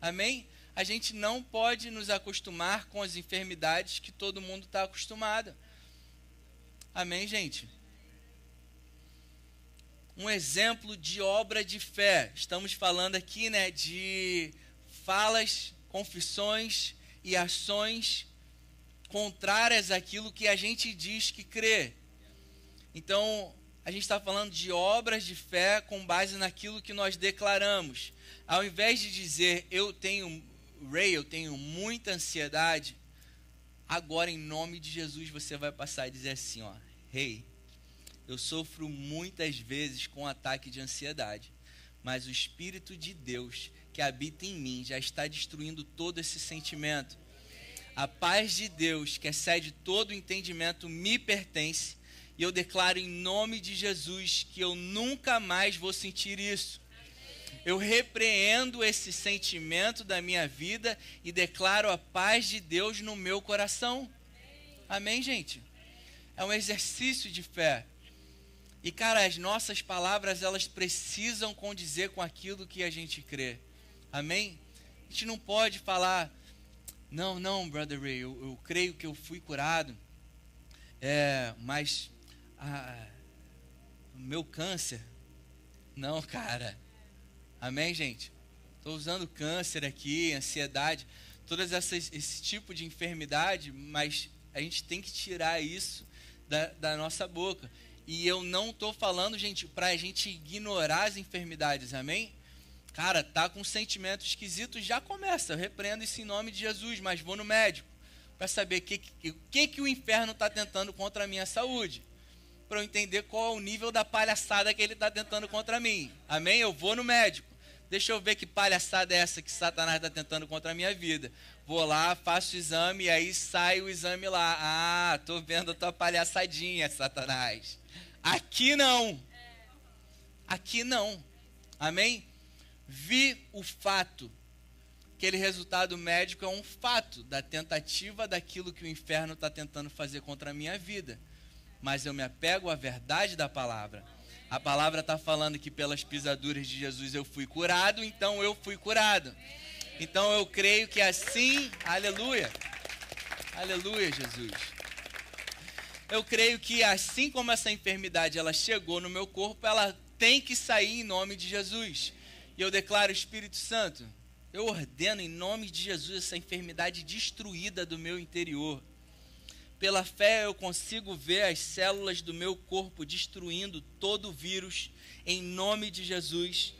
Amém? A gente não pode nos acostumar com as enfermidades que todo mundo está acostumado. Amém, gente? Um exemplo de obra de fé. Estamos falando aqui, né, de falas, confissões e ações contrárias àquilo que a gente diz que crê. Então, a gente está falando de obras de fé com base naquilo que nós declaramos. Ao invés de dizer eu tenho, Ray, eu tenho muita ansiedade, agora em nome de Jesus você vai passar e dizer assim, ó, Rei, hey, eu sofro muitas vezes com ataque de ansiedade, mas o Espírito de Deus que habita em mim já está destruindo todo esse sentimento. A paz de Deus, que excede todo o entendimento, me pertence. E eu declaro em nome de Jesus que eu nunca mais vou sentir isso. Eu repreendo esse sentimento da minha vida e declaro a paz de Deus no meu coração. Amém, gente? É um exercício de fé. E cara, as nossas palavras elas precisam condizer com aquilo que a gente crê. Amém? A gente não pode falar não, não, Brother Ray, eu, eu creio que eu fui curado, é, mas a, o meu câncer, não, cara. Amém, gente? Estou usando câncer aqui, ansiedade, todas essas esse tipo de enfermidade, mas a gente tem que tirar isso da, da nossa boca. E eu não estou falando, gente, para a gente ignorar as enfermidades, amém? Cara, tá com um sentimento esquisito, já começa. Eu repreendo isso em nome de Jesus, mas vou no médico para saber o que, que, que, o inferno está tentando contra a minha saúde. Para eu entender qual é o nível da palhaçada que ele está tentando contra mim. Amém? Eu vou no médico. Deixa eu ver que palhaçada é essa que Satanás está tentando contra a minha vida. Vou lá, faço o exame e aí sai o exame lá. Ah, tô vendo a tua palhaçadinha, Satanás. Aqui não. Aqui não. Amém? vi o fato. Aquele resultado médico é um fato da tentativa daquilo que o inferno está tentando fazer contra a minha vida. Mas eu me apego à verdade da palavra. A palavra está falando que pelas pisaduras de Jesus eu fui curado, então eu fui curado. Então eu creio que assim, aleluia, aleluia, Jesus. Eu creio que assim como essa enfermidade ela chegou no meu corpo, ela tem que sair em nome de Jesus. E eu declaro, Espírito Santo, eu ordeno em nome de Jesus essa enfermidade destruída do meu interior. Pela fé eu consigo ver as células do meu corpo destruindo todo o vírus em nome de Jesus.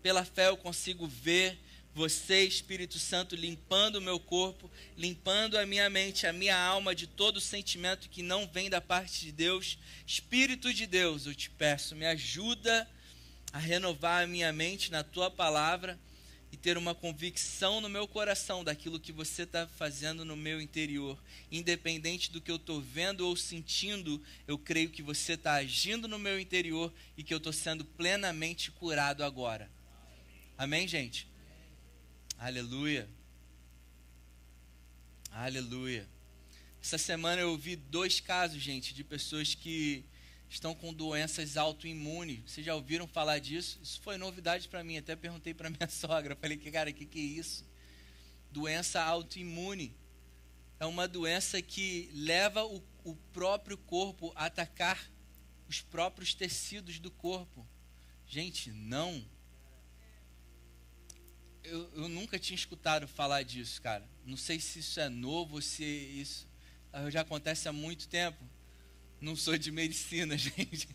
Pela fé eu consigo ver você, Espírito Santo, limpando o meu corpo, limpando a minha mente, a minha alma de todo sentimento que não vem da parte de Deus. Espírito de Deus, eu te peço, me ajuda a renovar a minha mente na tua palavra e ter uma convicção no meu coração daquilo que você está fazendo no meu interior. Independente do que eu estou vendo ou sentindo, eu creio que você está agindo no meu interior e que eu estou sendo plenamente curado agora. Amém, gente? Aleluia. Aleluia. Essa semana eu vi dois casos, gente, de pessoas que estão com doenças autoimunes. Vocês já ouviram falar disso? Isso foi novidade para mim. Até perguntei para minha sogra. Falei, que cara, o que, que é isso? Doença autoimune. É uma doença que leva o, o próprio corpo a atacar os próprios tecidos do corpo. Gente, não. Eu, eu nunca tinha escutado falar disso, cara. Não sei se isso é novo, se isso já acontece há muito tempo não sou de medicina, gente.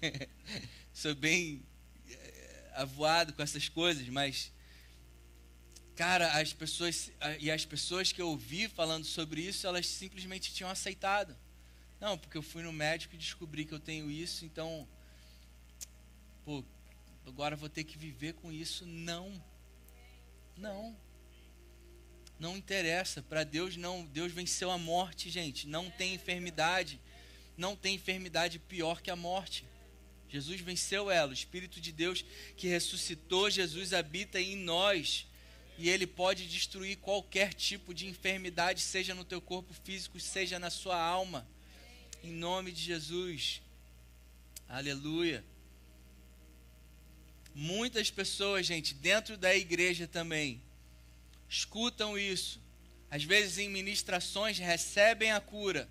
sou bem eh, avoado com essas coisas, mas cara, as pessoas e as pessoas que eu ouvi falando sobre isso, elas simplesmente tinham aceitado. Não, porque eu fui no médico e descobri que eu tenho isso, então pô, agora vou ter que viver com isso. Não. Não. Não interessa, para Deus não, Deus venceu a morte, gente. Não tem enfermidade não tem enfermidade pior que a morte. Jesus venceu ela. O Espírito de Deus que ressuscitou Jesus habita em nós. E ele pode destruir qualquer tipo de enfermidade, seja no teu corpo físico, seja na sua alma. Em nome de Jesus. Aleluia. Muitas pessoas, gente, dentro da igreja também, escutam isso. Às vezes em ministrações recebem a cura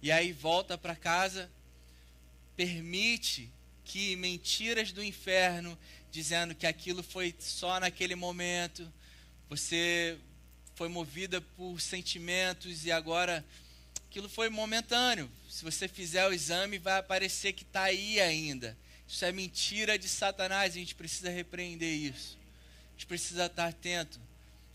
e aí volta para casa, permite que mentiras do inferno, dizendo que aquilo foi só naquele momento, você foi movida por sentimentos e agora aquilo foi momentâneo. Se você fizer o exame, vai aparecer que está aí ainda. Isso é mentira de Satanás, a gente precisa repreender isso. A gente precisa estar atento.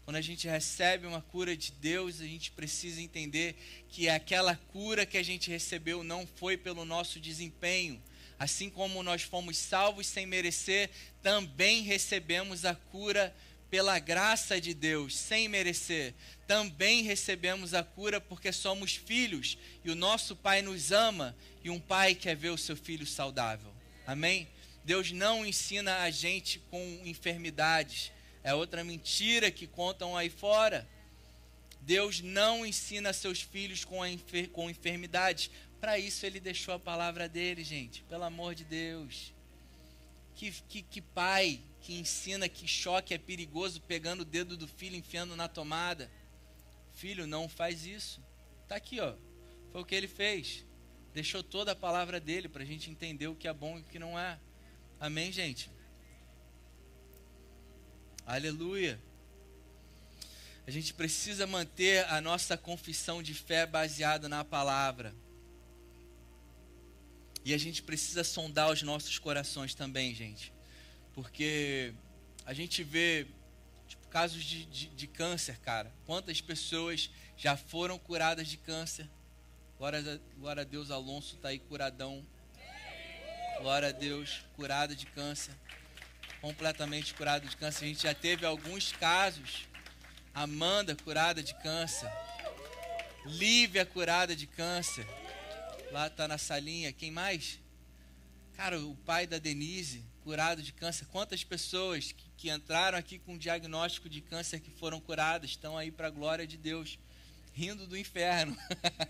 Quando a gente recebe uma cura de Deus, a gente precisa entender que aquela cura que a gente recebeu não foi pelo nosso desempenho. Assim como nós fomos salvos sem merecer, também recebemos a cura pela graça de Deus, sem merecer. Também recebemos a cura porque somos filhos e o nosso Pai nos ama e um pai quer ver o seu filho saudável. Amém? Deus não ensina a gente com enfermidades é outra mentira que contam aí fora. Deus não ensina seus filhos com, enfer com enfermidades. Para isso ele deixou a palavra dele, gente. Pelo amor de Deus. Que, que, que pai que ensina que choque é perigoso pegando o dedo do filho enfiando na tomada. Filho, não faz isso. Tá aqui, ó. Foi o que ele fez. Deixou toda a palavra dele para a gente entender o que é bom e o que não é. Amém, gente? Aleluia. A gente precisa manter a nossa confissão de fé baseada na palavra. E a gente precisa sondar os nossos corações também, gente. Porque a gente vê tipo, casos de, de, de câncer, cara. Quantas pessoas já foram curadas de câncer? Glória, glória a Deus, Alonso está aí curadão. Glória a Deus, curado de câncer completamente curado de câncer. A gente já teve alguns casos. Amanda curada de câncer. Lívia curada de câncer. Lá está na salinha. Quem mais? Cara, o pai da Denise curado de câncer. Quantas pessoas que, que entraram aqui com diagnóstico de câncer que foram curadas estão aí para a glória de Deus, rindo do inferno.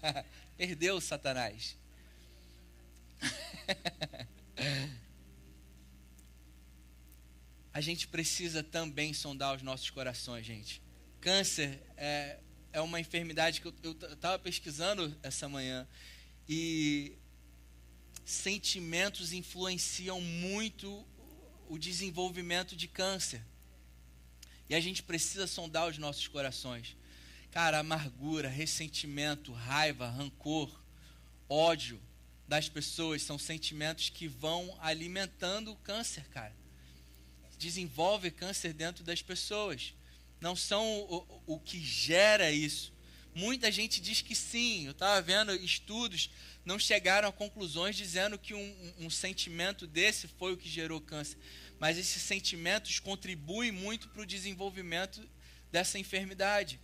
Perdeu Satanás. a gente precisa também sondar os nossos corações, gente. Câncer é, é uma enfermidade que eu estava pesquisando essa manhã e sentimentos influenciam muito o desenvolvimento de câncer. E a gente precisa sondar os nossos corações. Cara, amargura, ressentimento, raiva, rancor, ódio das pessoas são sentimentos que vão alimentando o câncer, cara. Desenvolve câncer dentro das pessoas. Não são o, o que gera isso. Muita gente diz que sim. Eu estava vendo estudos, não chegaram a conclusões dizendo que um, um, sentimento desse foi o que gerou câncer. Mas esses sentimentos contribuem muito para o desenvolvimento dessa enfermidade.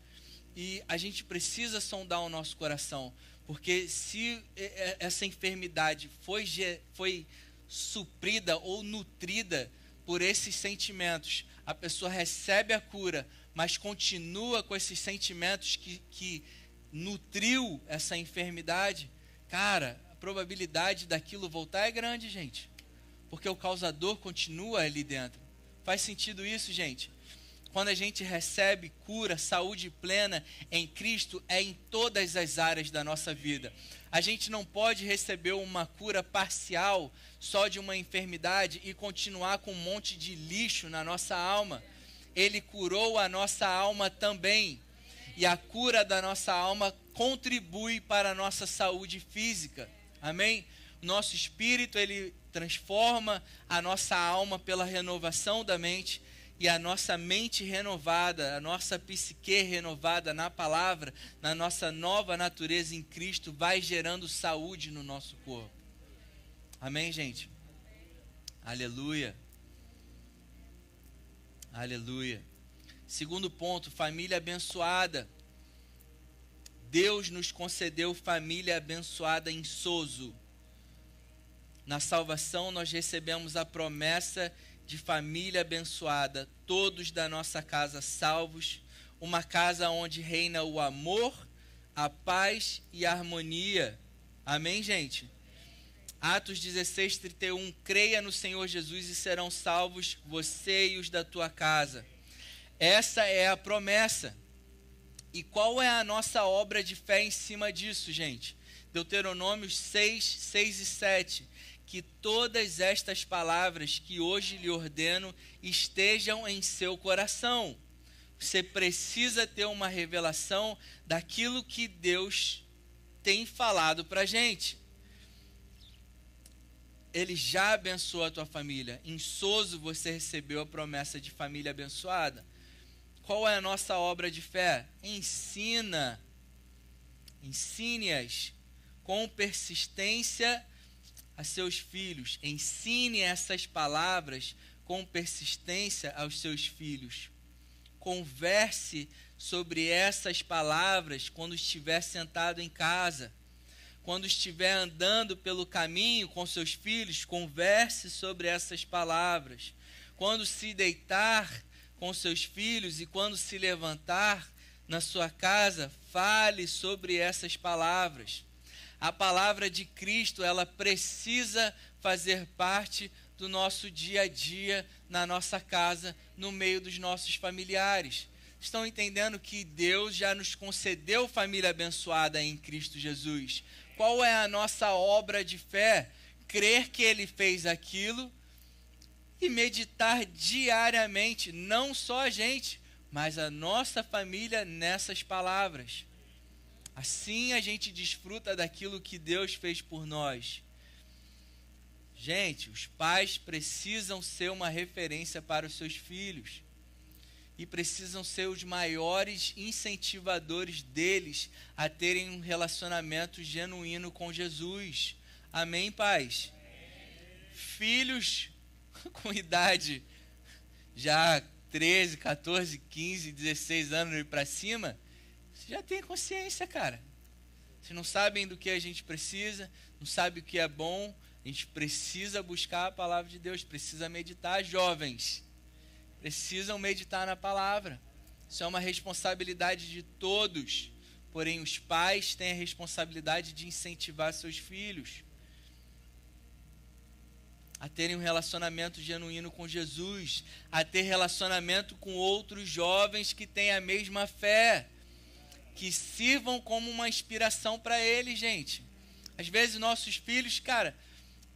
E a gente precisa sondar o nosso coração. Porque se essa enfermidade foi, foi suprida ou nutrida por esses sentimentos, a pessoa recebe a cura, mas continua com esses sentimentos que, que nutriu essa enfermidade, cara, a probabilidade daquilo voltar é grande, gente. Porque o causador continua ali dentro. Faz sentido isso, gente? Quando a gente recebe cura, saúde plena em Cristo, é em todas as áreas da nossa vida. A gente não pode receber uma cura parcial só de uma enfermidade e continuar com um monte de lixo na nossa alma. Ele curou a nossa alma também. E a cura da nossa alma contribui para a nossa saúde física. Amém? Nosso espírito, ele transforma a nossa alma pela renovação da mente e a nossa mente renovada, a nossa psique renovada na palavra, na nossa nova natureza em Cristo, vai gerando saúde no nosso corpo. Amém, gente? Aleluia. Aleluia. Segundo ponto, família abençoada. Deus nos concedeu família abençoada em Sozo. Na salvação nós recebemos a promessa de de família abençoada, todos da nossa casa salvos, uma casa onde reina o amor, a paz e a harmonia. Amém, gente? Atos 16, 31. Creia no Senhor Jesus e serão salvos você e os da tua casa. Essa é a promessa. E qual é a nossa obra de fé em cima disso, gente? Deuteronômio 6, 6 e 7 que todas estas palavras que hoje lhe ordeno estejam em seu coração. Você precisa ter uma revelação daquilo que Deus tem falado para a gente. Ele já abençoou a tua família. Em Soso você recebeu a promessa de família abençoada. Qual é a nossa obra de fé? Ensina. Ensine-as com persistência a seus filhos. Ensine essas palavras com persistência aos seus filhos. Converse sobre essas palavras quando estiver sentado em casa. Quando estiver andando pelo caminho com seus filhos, converse sobre essas palavras. Quando se deitar com seus filhos e quando se levantar na sua casa, fale sobre essas palavras a palavra de Cristo, ela precisa fazer parte do nosso dia a dia, na nossa casa, no meio dos nossos familiares. Estão entendendo que Deus já nos concedeu família abençoada em Cristo Jesus? Qual é a nossa obra de fé? Crer que Ele fez aquilo e meditar diariamente, não só a gente, mas a nossa família nessas palavras. Assim a gente desfruta daquilo que Deus fez por nós. Gente, os pais precisam ser uma referência para os seus filhos e precisam ser os maiores incentivadores deles a terem um relacionamento genuíno com Jesus. Amém, pais? Filhos com idade já 13, 14, 15, 16 anos e para cima, já tem consciência, cara. Vocês não sabem do que a gente precisa, não sabem o que é bom. A gente precisa buscar a palavra de Deus, precisa meditar, jovens. Precisam meditar na palavra. Isso é uma responsabilidade de todos. Porém, os pais têm a responsabilidade de incentivar seus filhos. a terem um relacionamento genuíno com Jesus, a ter relacionamento com outros jovens que têm a mesma fé, que sirvam como uma inspiração para eles, gente. Às vezes nossos filhos, cara,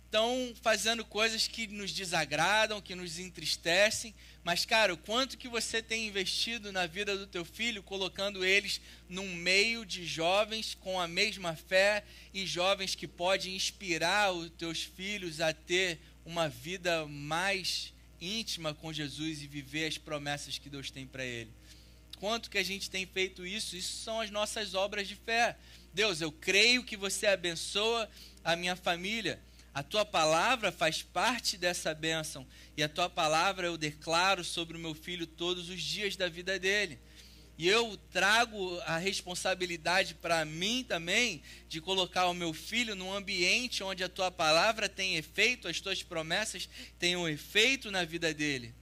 estão fazendo coisas que nos desagradam, que nos entristecem, mas cara, o quanto que você tem investido na vida do teu filho, colocando eles num meio de jovens com a mesma fé e jovens que podem inspirar os teus filhos a ter uma vida mais íntima com Jesus e viver as promessas que Deus tem para ele. Quanto que a gente tem feito isso? Isso são as nossas obras de fé. Deus, eu creio que você abençoa a minha família. A tua palavra faz parte dessa bênção. E a tua palavra eu declaro sobre o meu filho todos os dias da vida dele. E eu trago a responsabilidade para mim também de colocar o meu filho num ambiente onde a tua palavra tem efeito, as tuas promessas um efeito na vida dele.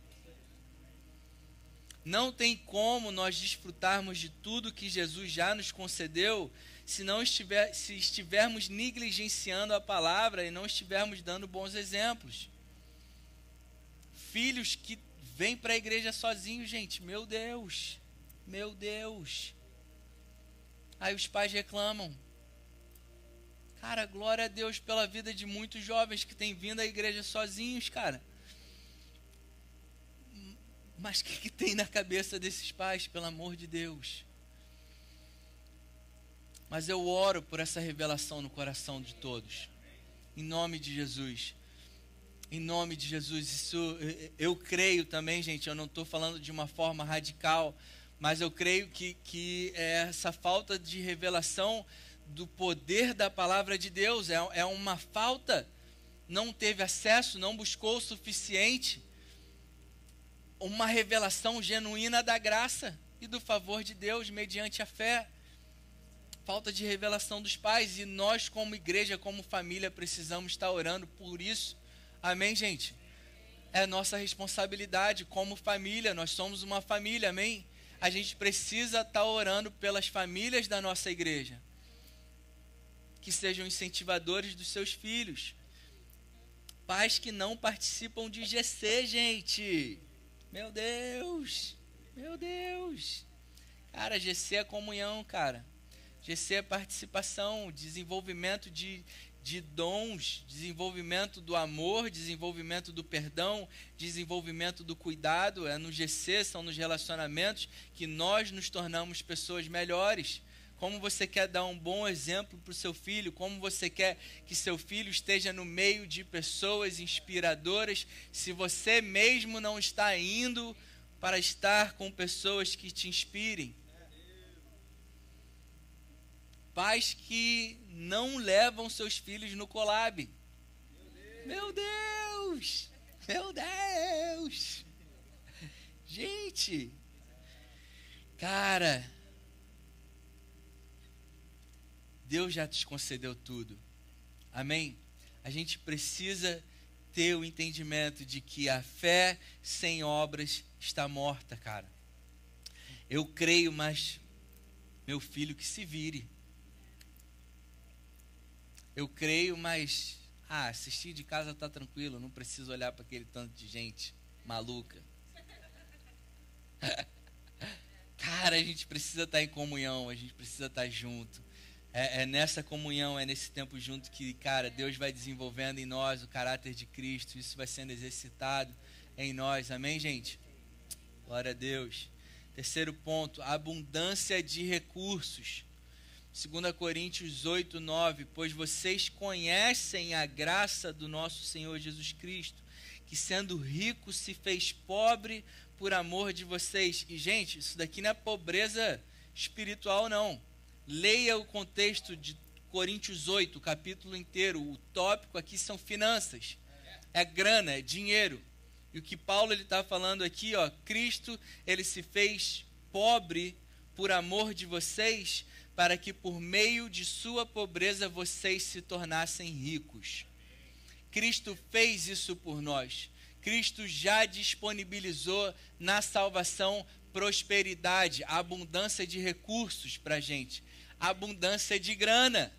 Não tem como nós desfrutarmos de tudo que Jesus já nos concedeu se não estiver, se estivermos negligenciando a palavra e não estivermos dando bons exemplos. Filhos que vêm para a igreja sozinhos, gente, meu Deus. Meu Deus. Aí os pais reclamam. Cara, glória a Deus pela vida de muitos jovens que têm vindo à igreja sozinhos, cara. Mas o que, que tem na cabeça desses pais, pelo amor de Deus? Mas eu oro por essa revelação no coração de todos. Em nome de Jesus. Em nome de Jesus. Isso eu creio também, gente. Eu não estou falando de uma forma radical mas eu creio que, que é essa falta de revelação do poder da palavra de Deus é, é uma falta, não teve acesso, não buscou o suficiente, uma revelação genuína da graça e do favor de Deus mediante a fé. Falta de revelação dos pais e nós, como igreja, como família, precisamos estar orando por isso. Amém, gente? É nossa responsabilidade como família, nós somos uma família, amém? a gente precisa estar orando pelas famílias da nossa igreja, que sejam incentivadores dos seus filhos. Pais que não participam de GC, gente. Meu Deus, meu Deus. Cara, GC é comunhão, cara. GC é participação, desenvolvimento de, de dons, desenvolvimento do amor, desenvolvimento do perdão, desenvolvimento do cuidado. É no GC, são nos relacionamentos que nós nos tornamos pessoas melhores. Como você quer dar um bom exemplo para o seu filho, como você quer que seu filho esteja no meio de pessoas inspiradoras, se você mesmo não está indo para estar com pessoas que te inspirem. Pais que não levam seus filhos no colab. Meu Deus! Meu Deus! Gente! Cara, Deus já te concedeu tudo. Amém? A gente precisa ter o entendimento de que a fé sem obras está morta, cara. Eu creio, mas meu filho que se vire. Eu creio, mas ah, assistir de casa tá tranquilo, não preciso olhar para aquele tanto de gente maluca. Cara, a gente precisa estar tá em comunhão, a gente precisa estar tá junto. É, é, nessa comunhão, é nesse tempo junto que, cara, Deus vai desenvolvendo em nós o caráter de Cristo, isso vai sendo exercitado em nós, amém, gente? Glória a Deus. Terceiro ponto, abundância de recursos. 2 Coríntios 8, 9, pois vocês conhecem a graça do nosso Senhor Jesus Cristo, que sendo rico se fez pobre por amor de vocês. E, gente, isso daqui não é pobreza espiritual, não. Leia o contexto de Coríntios 8, o capítulo inteiro. O tópico aqui são finanças. É grana, é dinheiro. E o que Paulo ele está falando aqui, ó, Cristo ele se fez pobre por amor de vocês, para que por meio de sua pobreza vocês se tornassem ricos. Cristo fez isso por nós. Cristo já disponibilizou na salvação prosperidade, abundância de recursos para a gente, abundância de grana.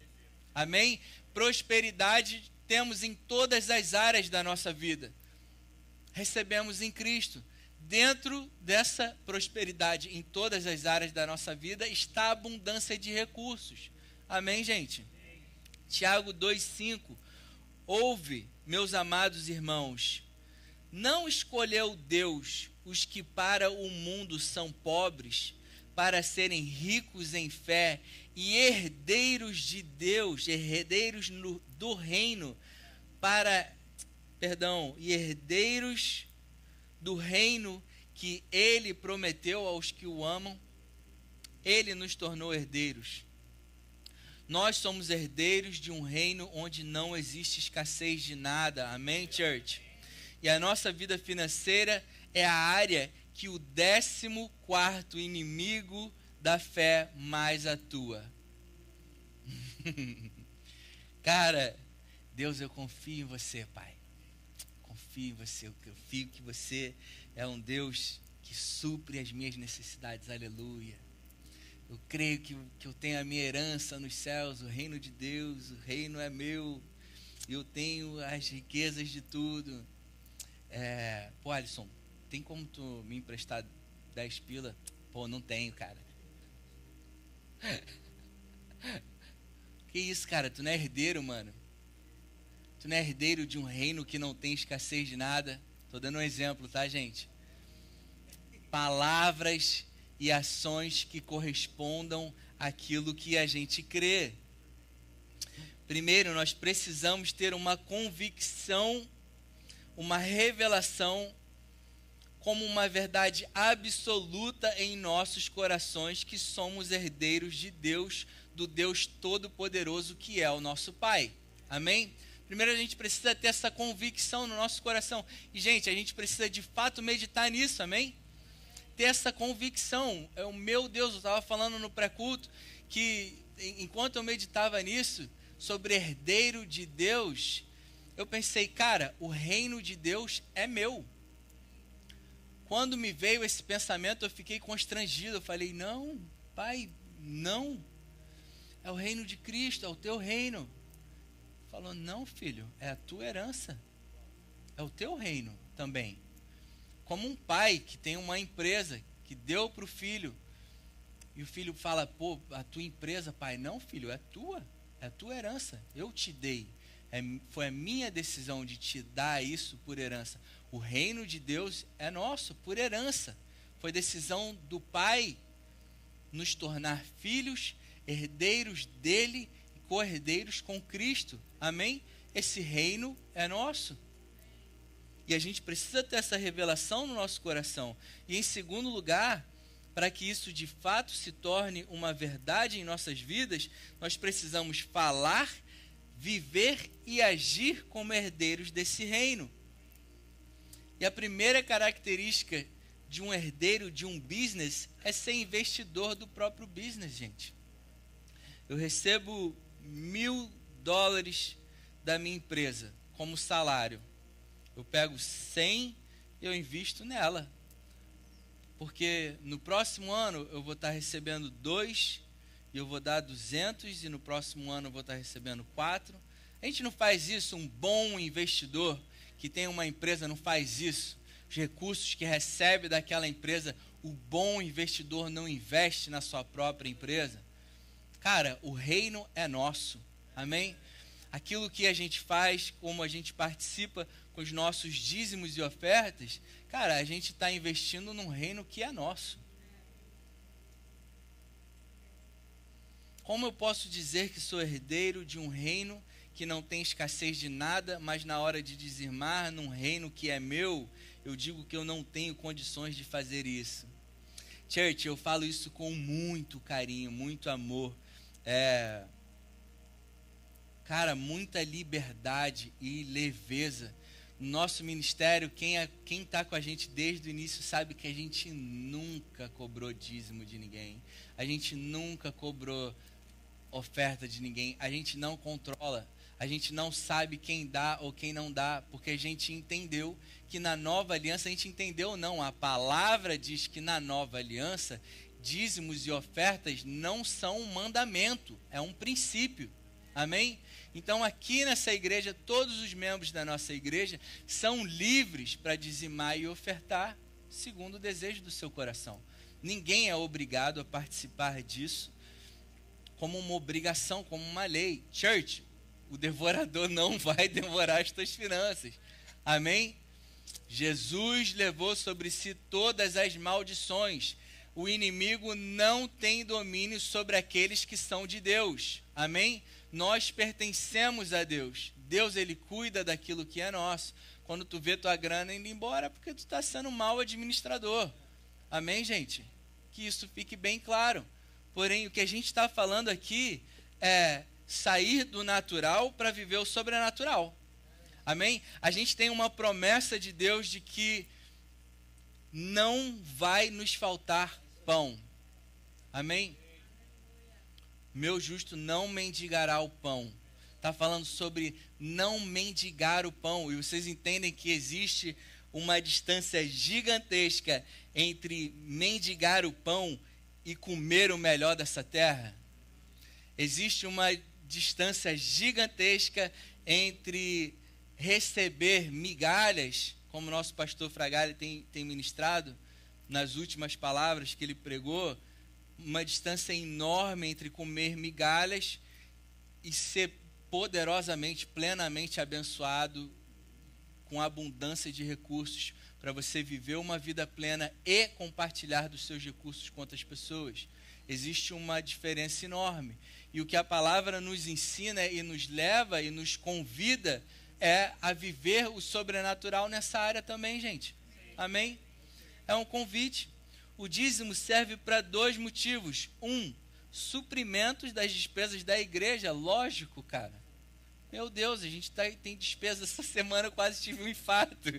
Amém? Prosperidade temos em todas as áreas da nossa vida. Recebemos em Cristo. Dentro dessa prosperidade em todas as áreas da nossa vida está a abundância de recursos. Amém, gente? Tiago 2,5. Ouve, meus amados irmãos, não escolheu Deus os que para o mundo são pobres, para serem ricos em fé e herdeiros de Deus, herdeiros no, do reino, para, perdão, e herdeiros do reino que ele prometeu aos que o amam, ele nos tornou herdeiros. Nós somos herdeiros de um reino onde não existe escassez de nada. Amém, church? E a nossa vida financeira é a área que o décimo quarto inimigo da fé mais atua. Cara, Deus, eu confio em você, Pai. Confio em você. Eu confio que você é um Deus que supre as minhas necessidades. Aleluia. Eu creio que, que eu tenho a minha herança nos céus, o reino de Deus, o reino é meu. Eu tenho as riquezas de tudo. É, pô, Alisson, tem como tu me emprestar 10 pila? Pô, não tenho, cara. Que isso, cara? Tu não é herdeiro, mano. Tu não é herdeiro de um reino que não tem escassez de nada. Tô dando um exemplo, tá, gente? Palavras e ações que correspondam àquilo que a gente crê. Primeiro, nós precisamos ter uma convicção, uma revelação como uma verdade absoluta em nossos corações que somos herdeiros de Deus, do Deus Todo-Poderoso que é o nosso Pai. Amém? Primeiro a gente precisa ter essa convicção no nosso coração. E, gente, a gente precisa de fato meditar nisso, amém? Ter essa convicção. É o meu Deus, eu estava falando no pré-culto que enquanto eu meditava nisso, sobre herdeiro de Deus, eu pensei, cara, o reino de Deus é meu. Quando me veio esse pensamento, eu fiquei constrangido. Eu falei: Não, pai, não. É o reino de Cristo, é o teu reino. Falou: Não, filho, é a tua herança. É o teu reino também. Como um pai que tem uma empresa que deu para o filho. E o filho fala: Pô, a tua empresa, pai. Não, filho, é tua. É a tua herança. Eu te dei. É, foi a minha decisão de te dar isso por herança. O reino de Deus é nosso por herança. Foi decisão do Pai nos tornar filhos, herdeiros dele e co-herdeiros com Cristo. Amém? Esse reino é nosso. E a gente precisa ter essa revelação no nosso coração. E em segundo lugar, para que isso de fato se torne uma verdade em nossas vidas, nós precisamos falar, viver e agir como herdeiros desse reino. E a primeira característica de um herdeiro de um business é ser investidor do próprio business, gente. Eu recebo mil dólares da minha empresa como salário. Eu pego 100 e eu invisto nela. Porque no próximo ano eu vou estar recebendo dois e eu vou dar 200 e no próximo ano eu vou estar recebendo quatro. A gente não faz isso um bom investidor que tem uma empresa não faz isso. Os recursos que recebe daquela empresa, o bom investidor não investe na sua própria empresa. Cara, o reino é nosso. Amém? Aquilo que a gente faz, como a gente participa com os nossos dízimos e ofertas, cara, a gente está investindo num reino que é nosso. Como eu posso dizer que sou herdeiro de um reino que não tem escassez de nada, mas na hora de dizimar num reino que é meu, eu digo que eu não tenho condições de fazer isso. Church, eu falo isso com muito carinho, muito amor. É, cara, muita liberdade e leveza. Nosso ministério, quem é, quem está com a gente desde o início sabe que a gente nunca cobrou dízimo de ninguém. A gente nunca cobrou oferta de ninguém. A gente não controla a gente não sabe quem dá ou quem não dá, porque a gente entendeu que na nova aliança, a gente entendeu não, a palavra diz que na nova aliança, dízimos e ofertas não são um mandamento, é um princípio. Amém? Então, aqui nessa igreja, todos os membros da nossa igreja são livres para dizimar e ofertar segundo o desejo do seu coração. Ninguém é obrigado a participar disso como uma obrigação, como uma lei. Church, o devorador não vai devorar as tuas finanças. Amém? Jesus levou sobre si todas as maldições. O inimigo não tem domínio sobre aqueles que são de Deus. Amém? Nós pertencemos a Deus. Deus ele cuida daquilo que é nosso. Quando tu vê tua grana indo embora, é porque tu está sendo mau administrador. Amém, gente? Que isso fique bem claro. Porém, o que a gente está falando aqui é sair do natural para viver o sobrenatural. Amém? A gente tem uma promessa de Deus de que não vai nos faltar pão. Amém? Meu justo não mendigará o pão. Está falando sobre não mendigar o pão. E vocês entendem que existe uma distância gigantesca entre mendigar o pão e comer o melhor dessa terra? Existe uma distância gigantesca entre receber migalhas, como nosso pastor Fragale tem, tem ministrado nas últimas palavras que ele pregou, uma distância enorme entre comer migalhas e ser poderosamente, plenamente abençoado com abundância de recursos para você viver uma vida plena e compartilhar dos seus recursos com outras pessoas. Existe uma diferença enorme. E o que a palavra nos ensina e nos leva e nos convida é a viver o sobrenatural nessa área também, gente. Amém? É um convite. O dízimo serve para dois motivos. Um, suprimentos das despesas da igreja. Lógico, cara. Meu Deus, a gente tá, tem despesa essa semana, quase tive um infarto.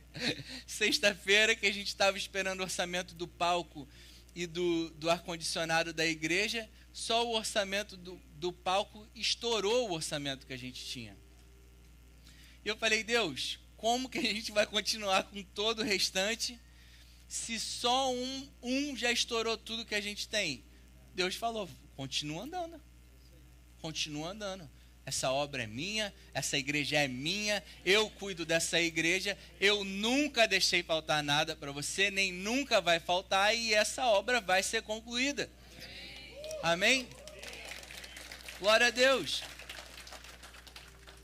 Sexta-feira que a gente estava esperando o orçamento do palco e do, do ar-condicionado da igreja, só o orçamento do, do palco estourou o orçamento que a gente tinha. E eu falei, Deus, como que a gente vai continuar com todo o restante se só um, um já estourou tudo que a gente tem? Deus falou, continua andando. Continua andando. Essa obra é minha, essa igreja é minha, eu cuido dessa igreja, eu nunca deixei faltar nada para você, nem nunca vai faltar, e essa obra vai ser concluída. Amém? Glória a Deus.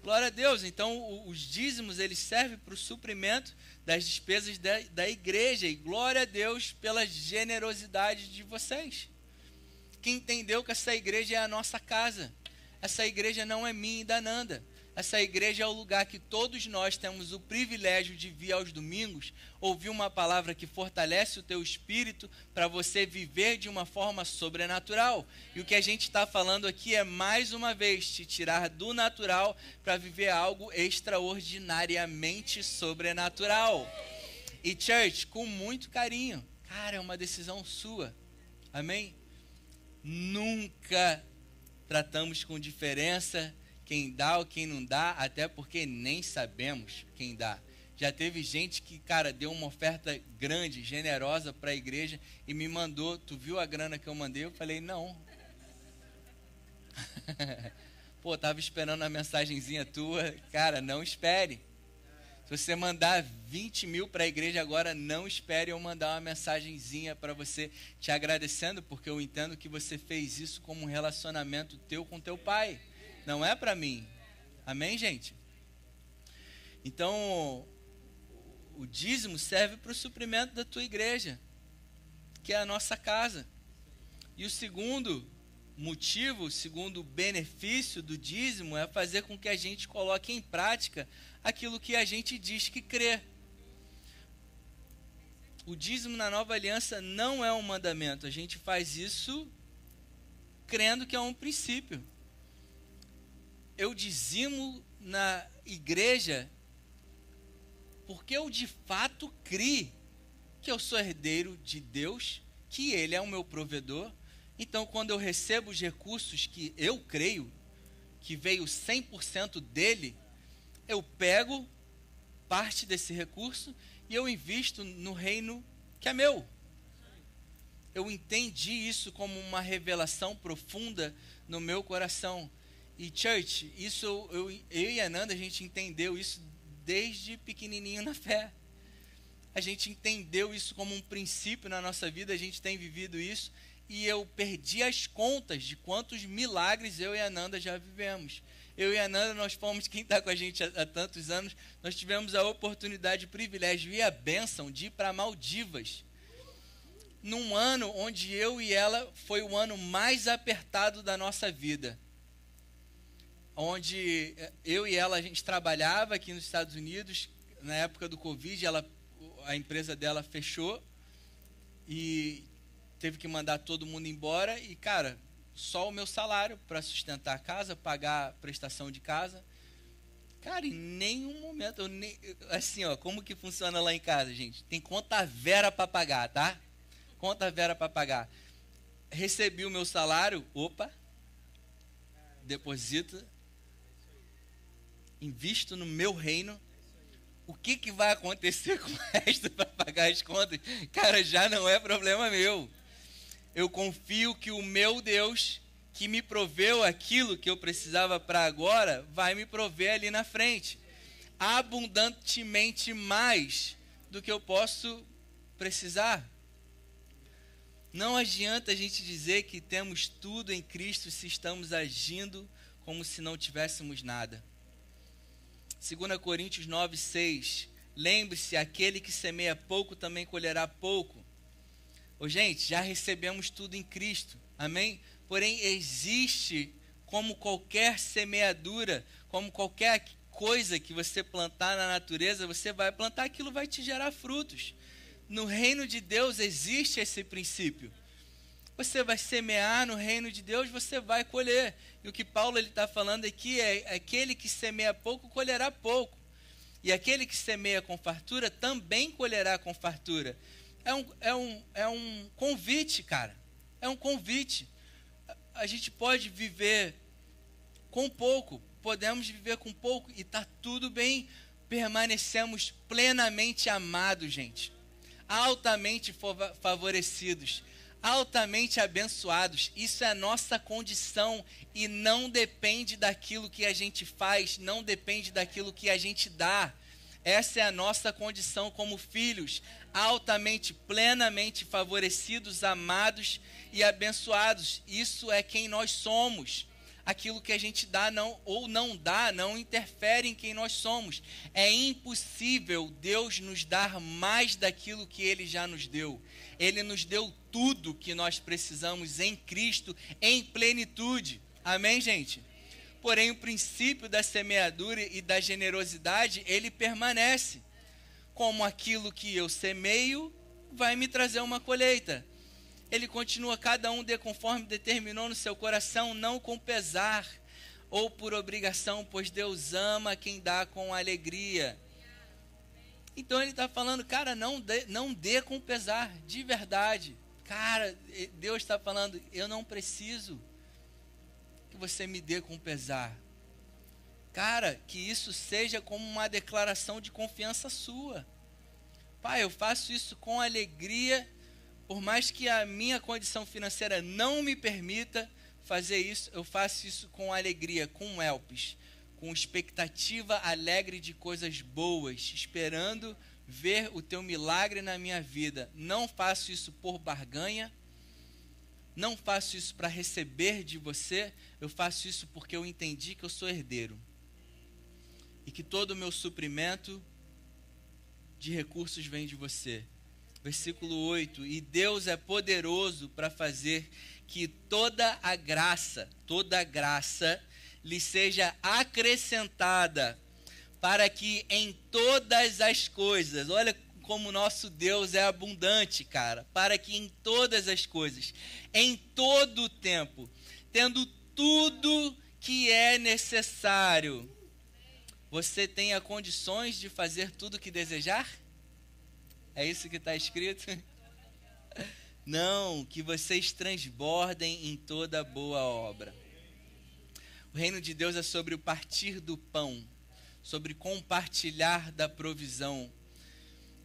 Glória a Deus. Então, os dízimos, eles servem para o suprimento das despesas da, da igreja. E glória a Deus pela generosidade de vocês. Que entendeu que essa igreja é a nossa casa. Essa igreja não é minha e da Nanda. Essa igreja é o lugar que todos nós temos o privilégio de vir aos domingos, ouvir uma palavra que fortalece o teu espírito para você viver de uma forma sobrenatural. E o que a gente está falando aqui é mais uma vez te tirar do natural para viver algo extraordinariamente sobrenatural. E church, com muito carinho, cara, é uma decisão sua. Amém? Nunca tratamos com diferença quem dá ou quem não dá, até porque nem sabemos quem dá. Já teve gente que, cara, deu uma oferta grande, generosa para a igreja e me mandou. Tu viu a grana que eu mandei? Eu falei, não. Pô, tava esperando a mensagenzinha tua. Cara, não espere. Se você mandar 20 mil para a igreja agora, não espere eu mandar uma mensagenzinha para você te agradecendo, porque eu entendo que você fez isso como um relacionamento teu com teu pai não é para mim. Amém, gente? Então, o dízimo serve para o suprimento da tua igreja, que é a nossa casa. E o segundo motivo, o segundo benefício do dízimo é fazer com que a gente coloque em prática aquilo que a gente diz que crê. O dízimo na nova aliança não é um mandamento, a gente faz isso crendo que é um princípio eu dizimo na igreja porque eu de fato criei que eu sou herdeiro de Deus, que Ele é o meu provedor. Então, quando eu recebo os recursos que eu creio, que veio 100% dele, eu pego parte desse recurso e eu invisto no reino que é meu. Eu entendi isso como uma revelação profunda no meu coração. E, church, isso eu, eu e a Nanda, a gente entendeu isso desde pequenininho na fé. A gente entendeu isso como um princípio na nossa vida, a gente tem vivido isso. E eu perdi as contas de quantos milagres eu e a Nanda já vivemos. Eu e a Nanda, nós fomos, quem está com a gente há, há, tantos anos, nós tivemos a oportunidade, o privilégio e a bênção de ir para Maldivas. Num ano onde eu e ela foi o ano mais apertado da nossa vida onde eh, eu e ela a gente trabalhava aqui nos Estados Unidos na época do Covid, ela, a empresa dela fechou e teve que mandar todo mundo embora e cara, só o meu salário para sustentar a casa, pagar a prestação de casa. Cara, em nenhum momento, eu nem, assim, ó, como que funciona lá em casa, gente? Tem conta vera para pagar, tá? Conta vera para pagar. Recebi o meu salário, opa, deposita invisto no meu reino, o que, que vai acontecer com o resto para pagar as contas? Cara, já não é problema meu. Eu confio que o meu Deus, que me proveu aquilo que eu precisava para agora, vai me prover ali na frente. Abundantemente mais do que eu posso precisar. Não adianta a gente dizer que temos tudo em Cristo se estamos agindo como se não tivéssemos nada. 2 Coríntios 9, 6. Lembre-se, aquele que semeia pouco também colherá pouco. Ô, gente, já recebemos tudo em Cristo. Amém? Porém, existe, como qualquer semeadura, como qualquer coisa que você plantar na natureza, você vai plantar, aquilo vai te gerar frutos. No reino de Deus existe esse princípio. Você vai semear no reino de Deus, você vai colher. E o que Paulo está falando aqui é aquele que semeia pouco colherá pouco. E aquele que semeia com fartura também colherá com fartura. É um, é um, é um convite, cara. É um convite. A gente pode viver com pouco, podemos viver com pouco e está tudo bem. Permanecemos plenamente amados, gente. Altamente favorecidos altamente abençoados. Isso é a nossa condição e não depende daquilo que a gente faz, não depende daquilo que a gente dá. Essa é a nossa condição como filhos, altamente, plenamente favorecidos, amados e abençoados. Isso é quem nós somos. Aquilo que a gente dá não ou não dá não interfere em quem nós somos. É impossível Deus nos dar mais daquilo que ele já nos deu. Ele nos deu tudo que nós precisamos em Cristo em plenitude. Amém, gente? Porém, o princípio da semeadura e da generosidade, ele permanece. Como aquilo que eu semeio vai me trazer uma colheita. Ele continua, cada um de conforme determinou no seu coração, não com pesar ou por obrigação, pois Deus ama quem dá com alegria. Então ele está falando, cara, não dê, não dê com pesar, de verdade. Cara, Deus está falando, eu não preciso que você me dê com pesar. Cara, que isso seja como uma declaração de confiança sua. Pai, eu faço isso com alegria, por mais que a minha condição financeira não me permita fazer isso, eu faço isso com alegria, com elpis com expectativa alegre de coisas boas, esperando ver o teu milagre na minha vida. Não faço isso por barganha, não faço isso para receber de você, eu faço isso porque eu entendi que eu sou herdeiro. E que todo o meu suprimento de recursos vem de você. Versículo 8: E Deus é poderoso para fazer que toda a graça, toda a graça lhe seja acrescentada, para que em todas as coisas, olha como nosso Deus é abundante, cara, para que em todas as coisas, em todo o tempo, tendo tudo que é necessário, você tenha condições de fazer tudo o que desejar? É isso que está escrito? Não, que vocês transbordem em toda boa obra. O reino de Deus é sobre o partir do pão, sobre compartilhar da provisão.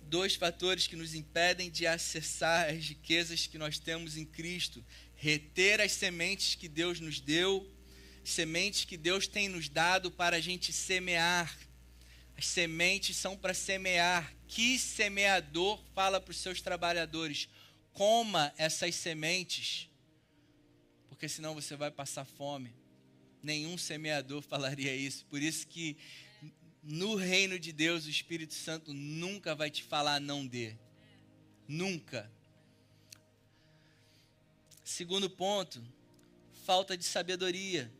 Dois fatores que nos impedem de acessar as riquezas que nós temos em Cristo: reter as sementes que Deus nos deu, sementes que Deus tem nos dado para a gente semear. As sementes são para semear. Que semeador fala para os seus trabalhadores: coma essas sementes, porque senão você vai passar fome. Nenhum semeador falaria isso. Por isso que no reino de Deus o Espírito Santo nunca vai te falar não dê. Nunca. Segundo ponto, falta de sabedoria.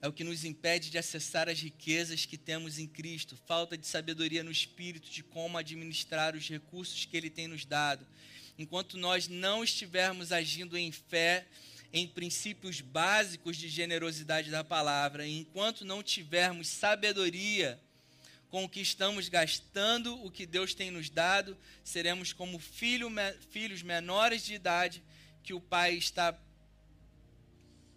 É o que nos impede de acessar as riquezas que temos em Cristo. Falta de sabedoria no espírito de como administrar os recursos que Ele tem nos dado. Enquanto nós não estivermos agindo em fé, em princípios básicos de generosidade da palavra, enquanto não tivermos sabedoria com o que estamos gastando, o que Deus tem nos dado, seremos como filho, filhos menores de idade que o pai está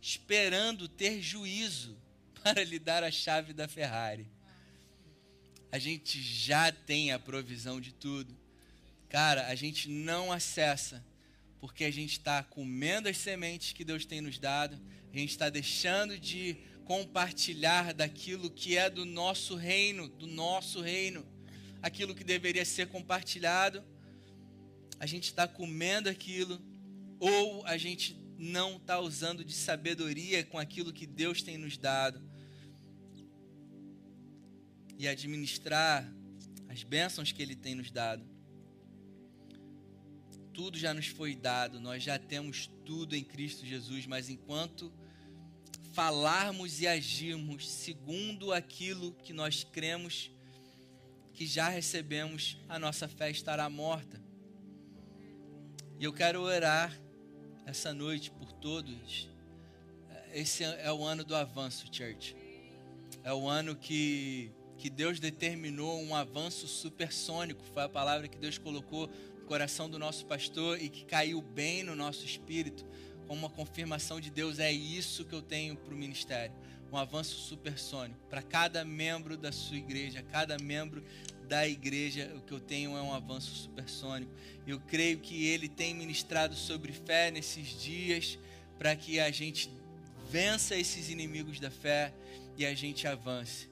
esperando ter juízo para lhe dar a chave da Ferrari. A gente já tem a provisão de tudo. Cara, a gente não acessa porque a gente está comendo as sementes que Deus tem nos dado, a gente está deixando de compartilhar daquilo que é do nosso reino, do nosso reino, aquilo que deveria ser compartilhado, a gente está comendo aquilo, ou a gente não está usando de sabedoria com aquilo que Deus tem nos dado. E administrar as bênçãos que Ele tem nos dado tudo já nos foi dado, nós já temos tudo em Cristo Jesus, mas enquanto falarmos e agirmos segundo aquilo que nós cremos que já recebemos, a nossa fé estará morta. E eu quero orar essa noite por todos. Esse é o ano do avanço, church. É o ano que, que Deus determinou um avanço supersônico. Foi a palavra que Deus colocou coração do nosso pastor e que caiu bem no nosso espírito, como uma confirmação de Deus, é isso que eu tenho para o ministério. Um avanço supersônico. Para cada membro da sua igreja, cada membro da igreja, o que eu tenho é um avanço supersônico. Eu creio que ele tem ministrado sobre fé nesses dias, para que a gente vença esses inimigos da fé e a gente avance.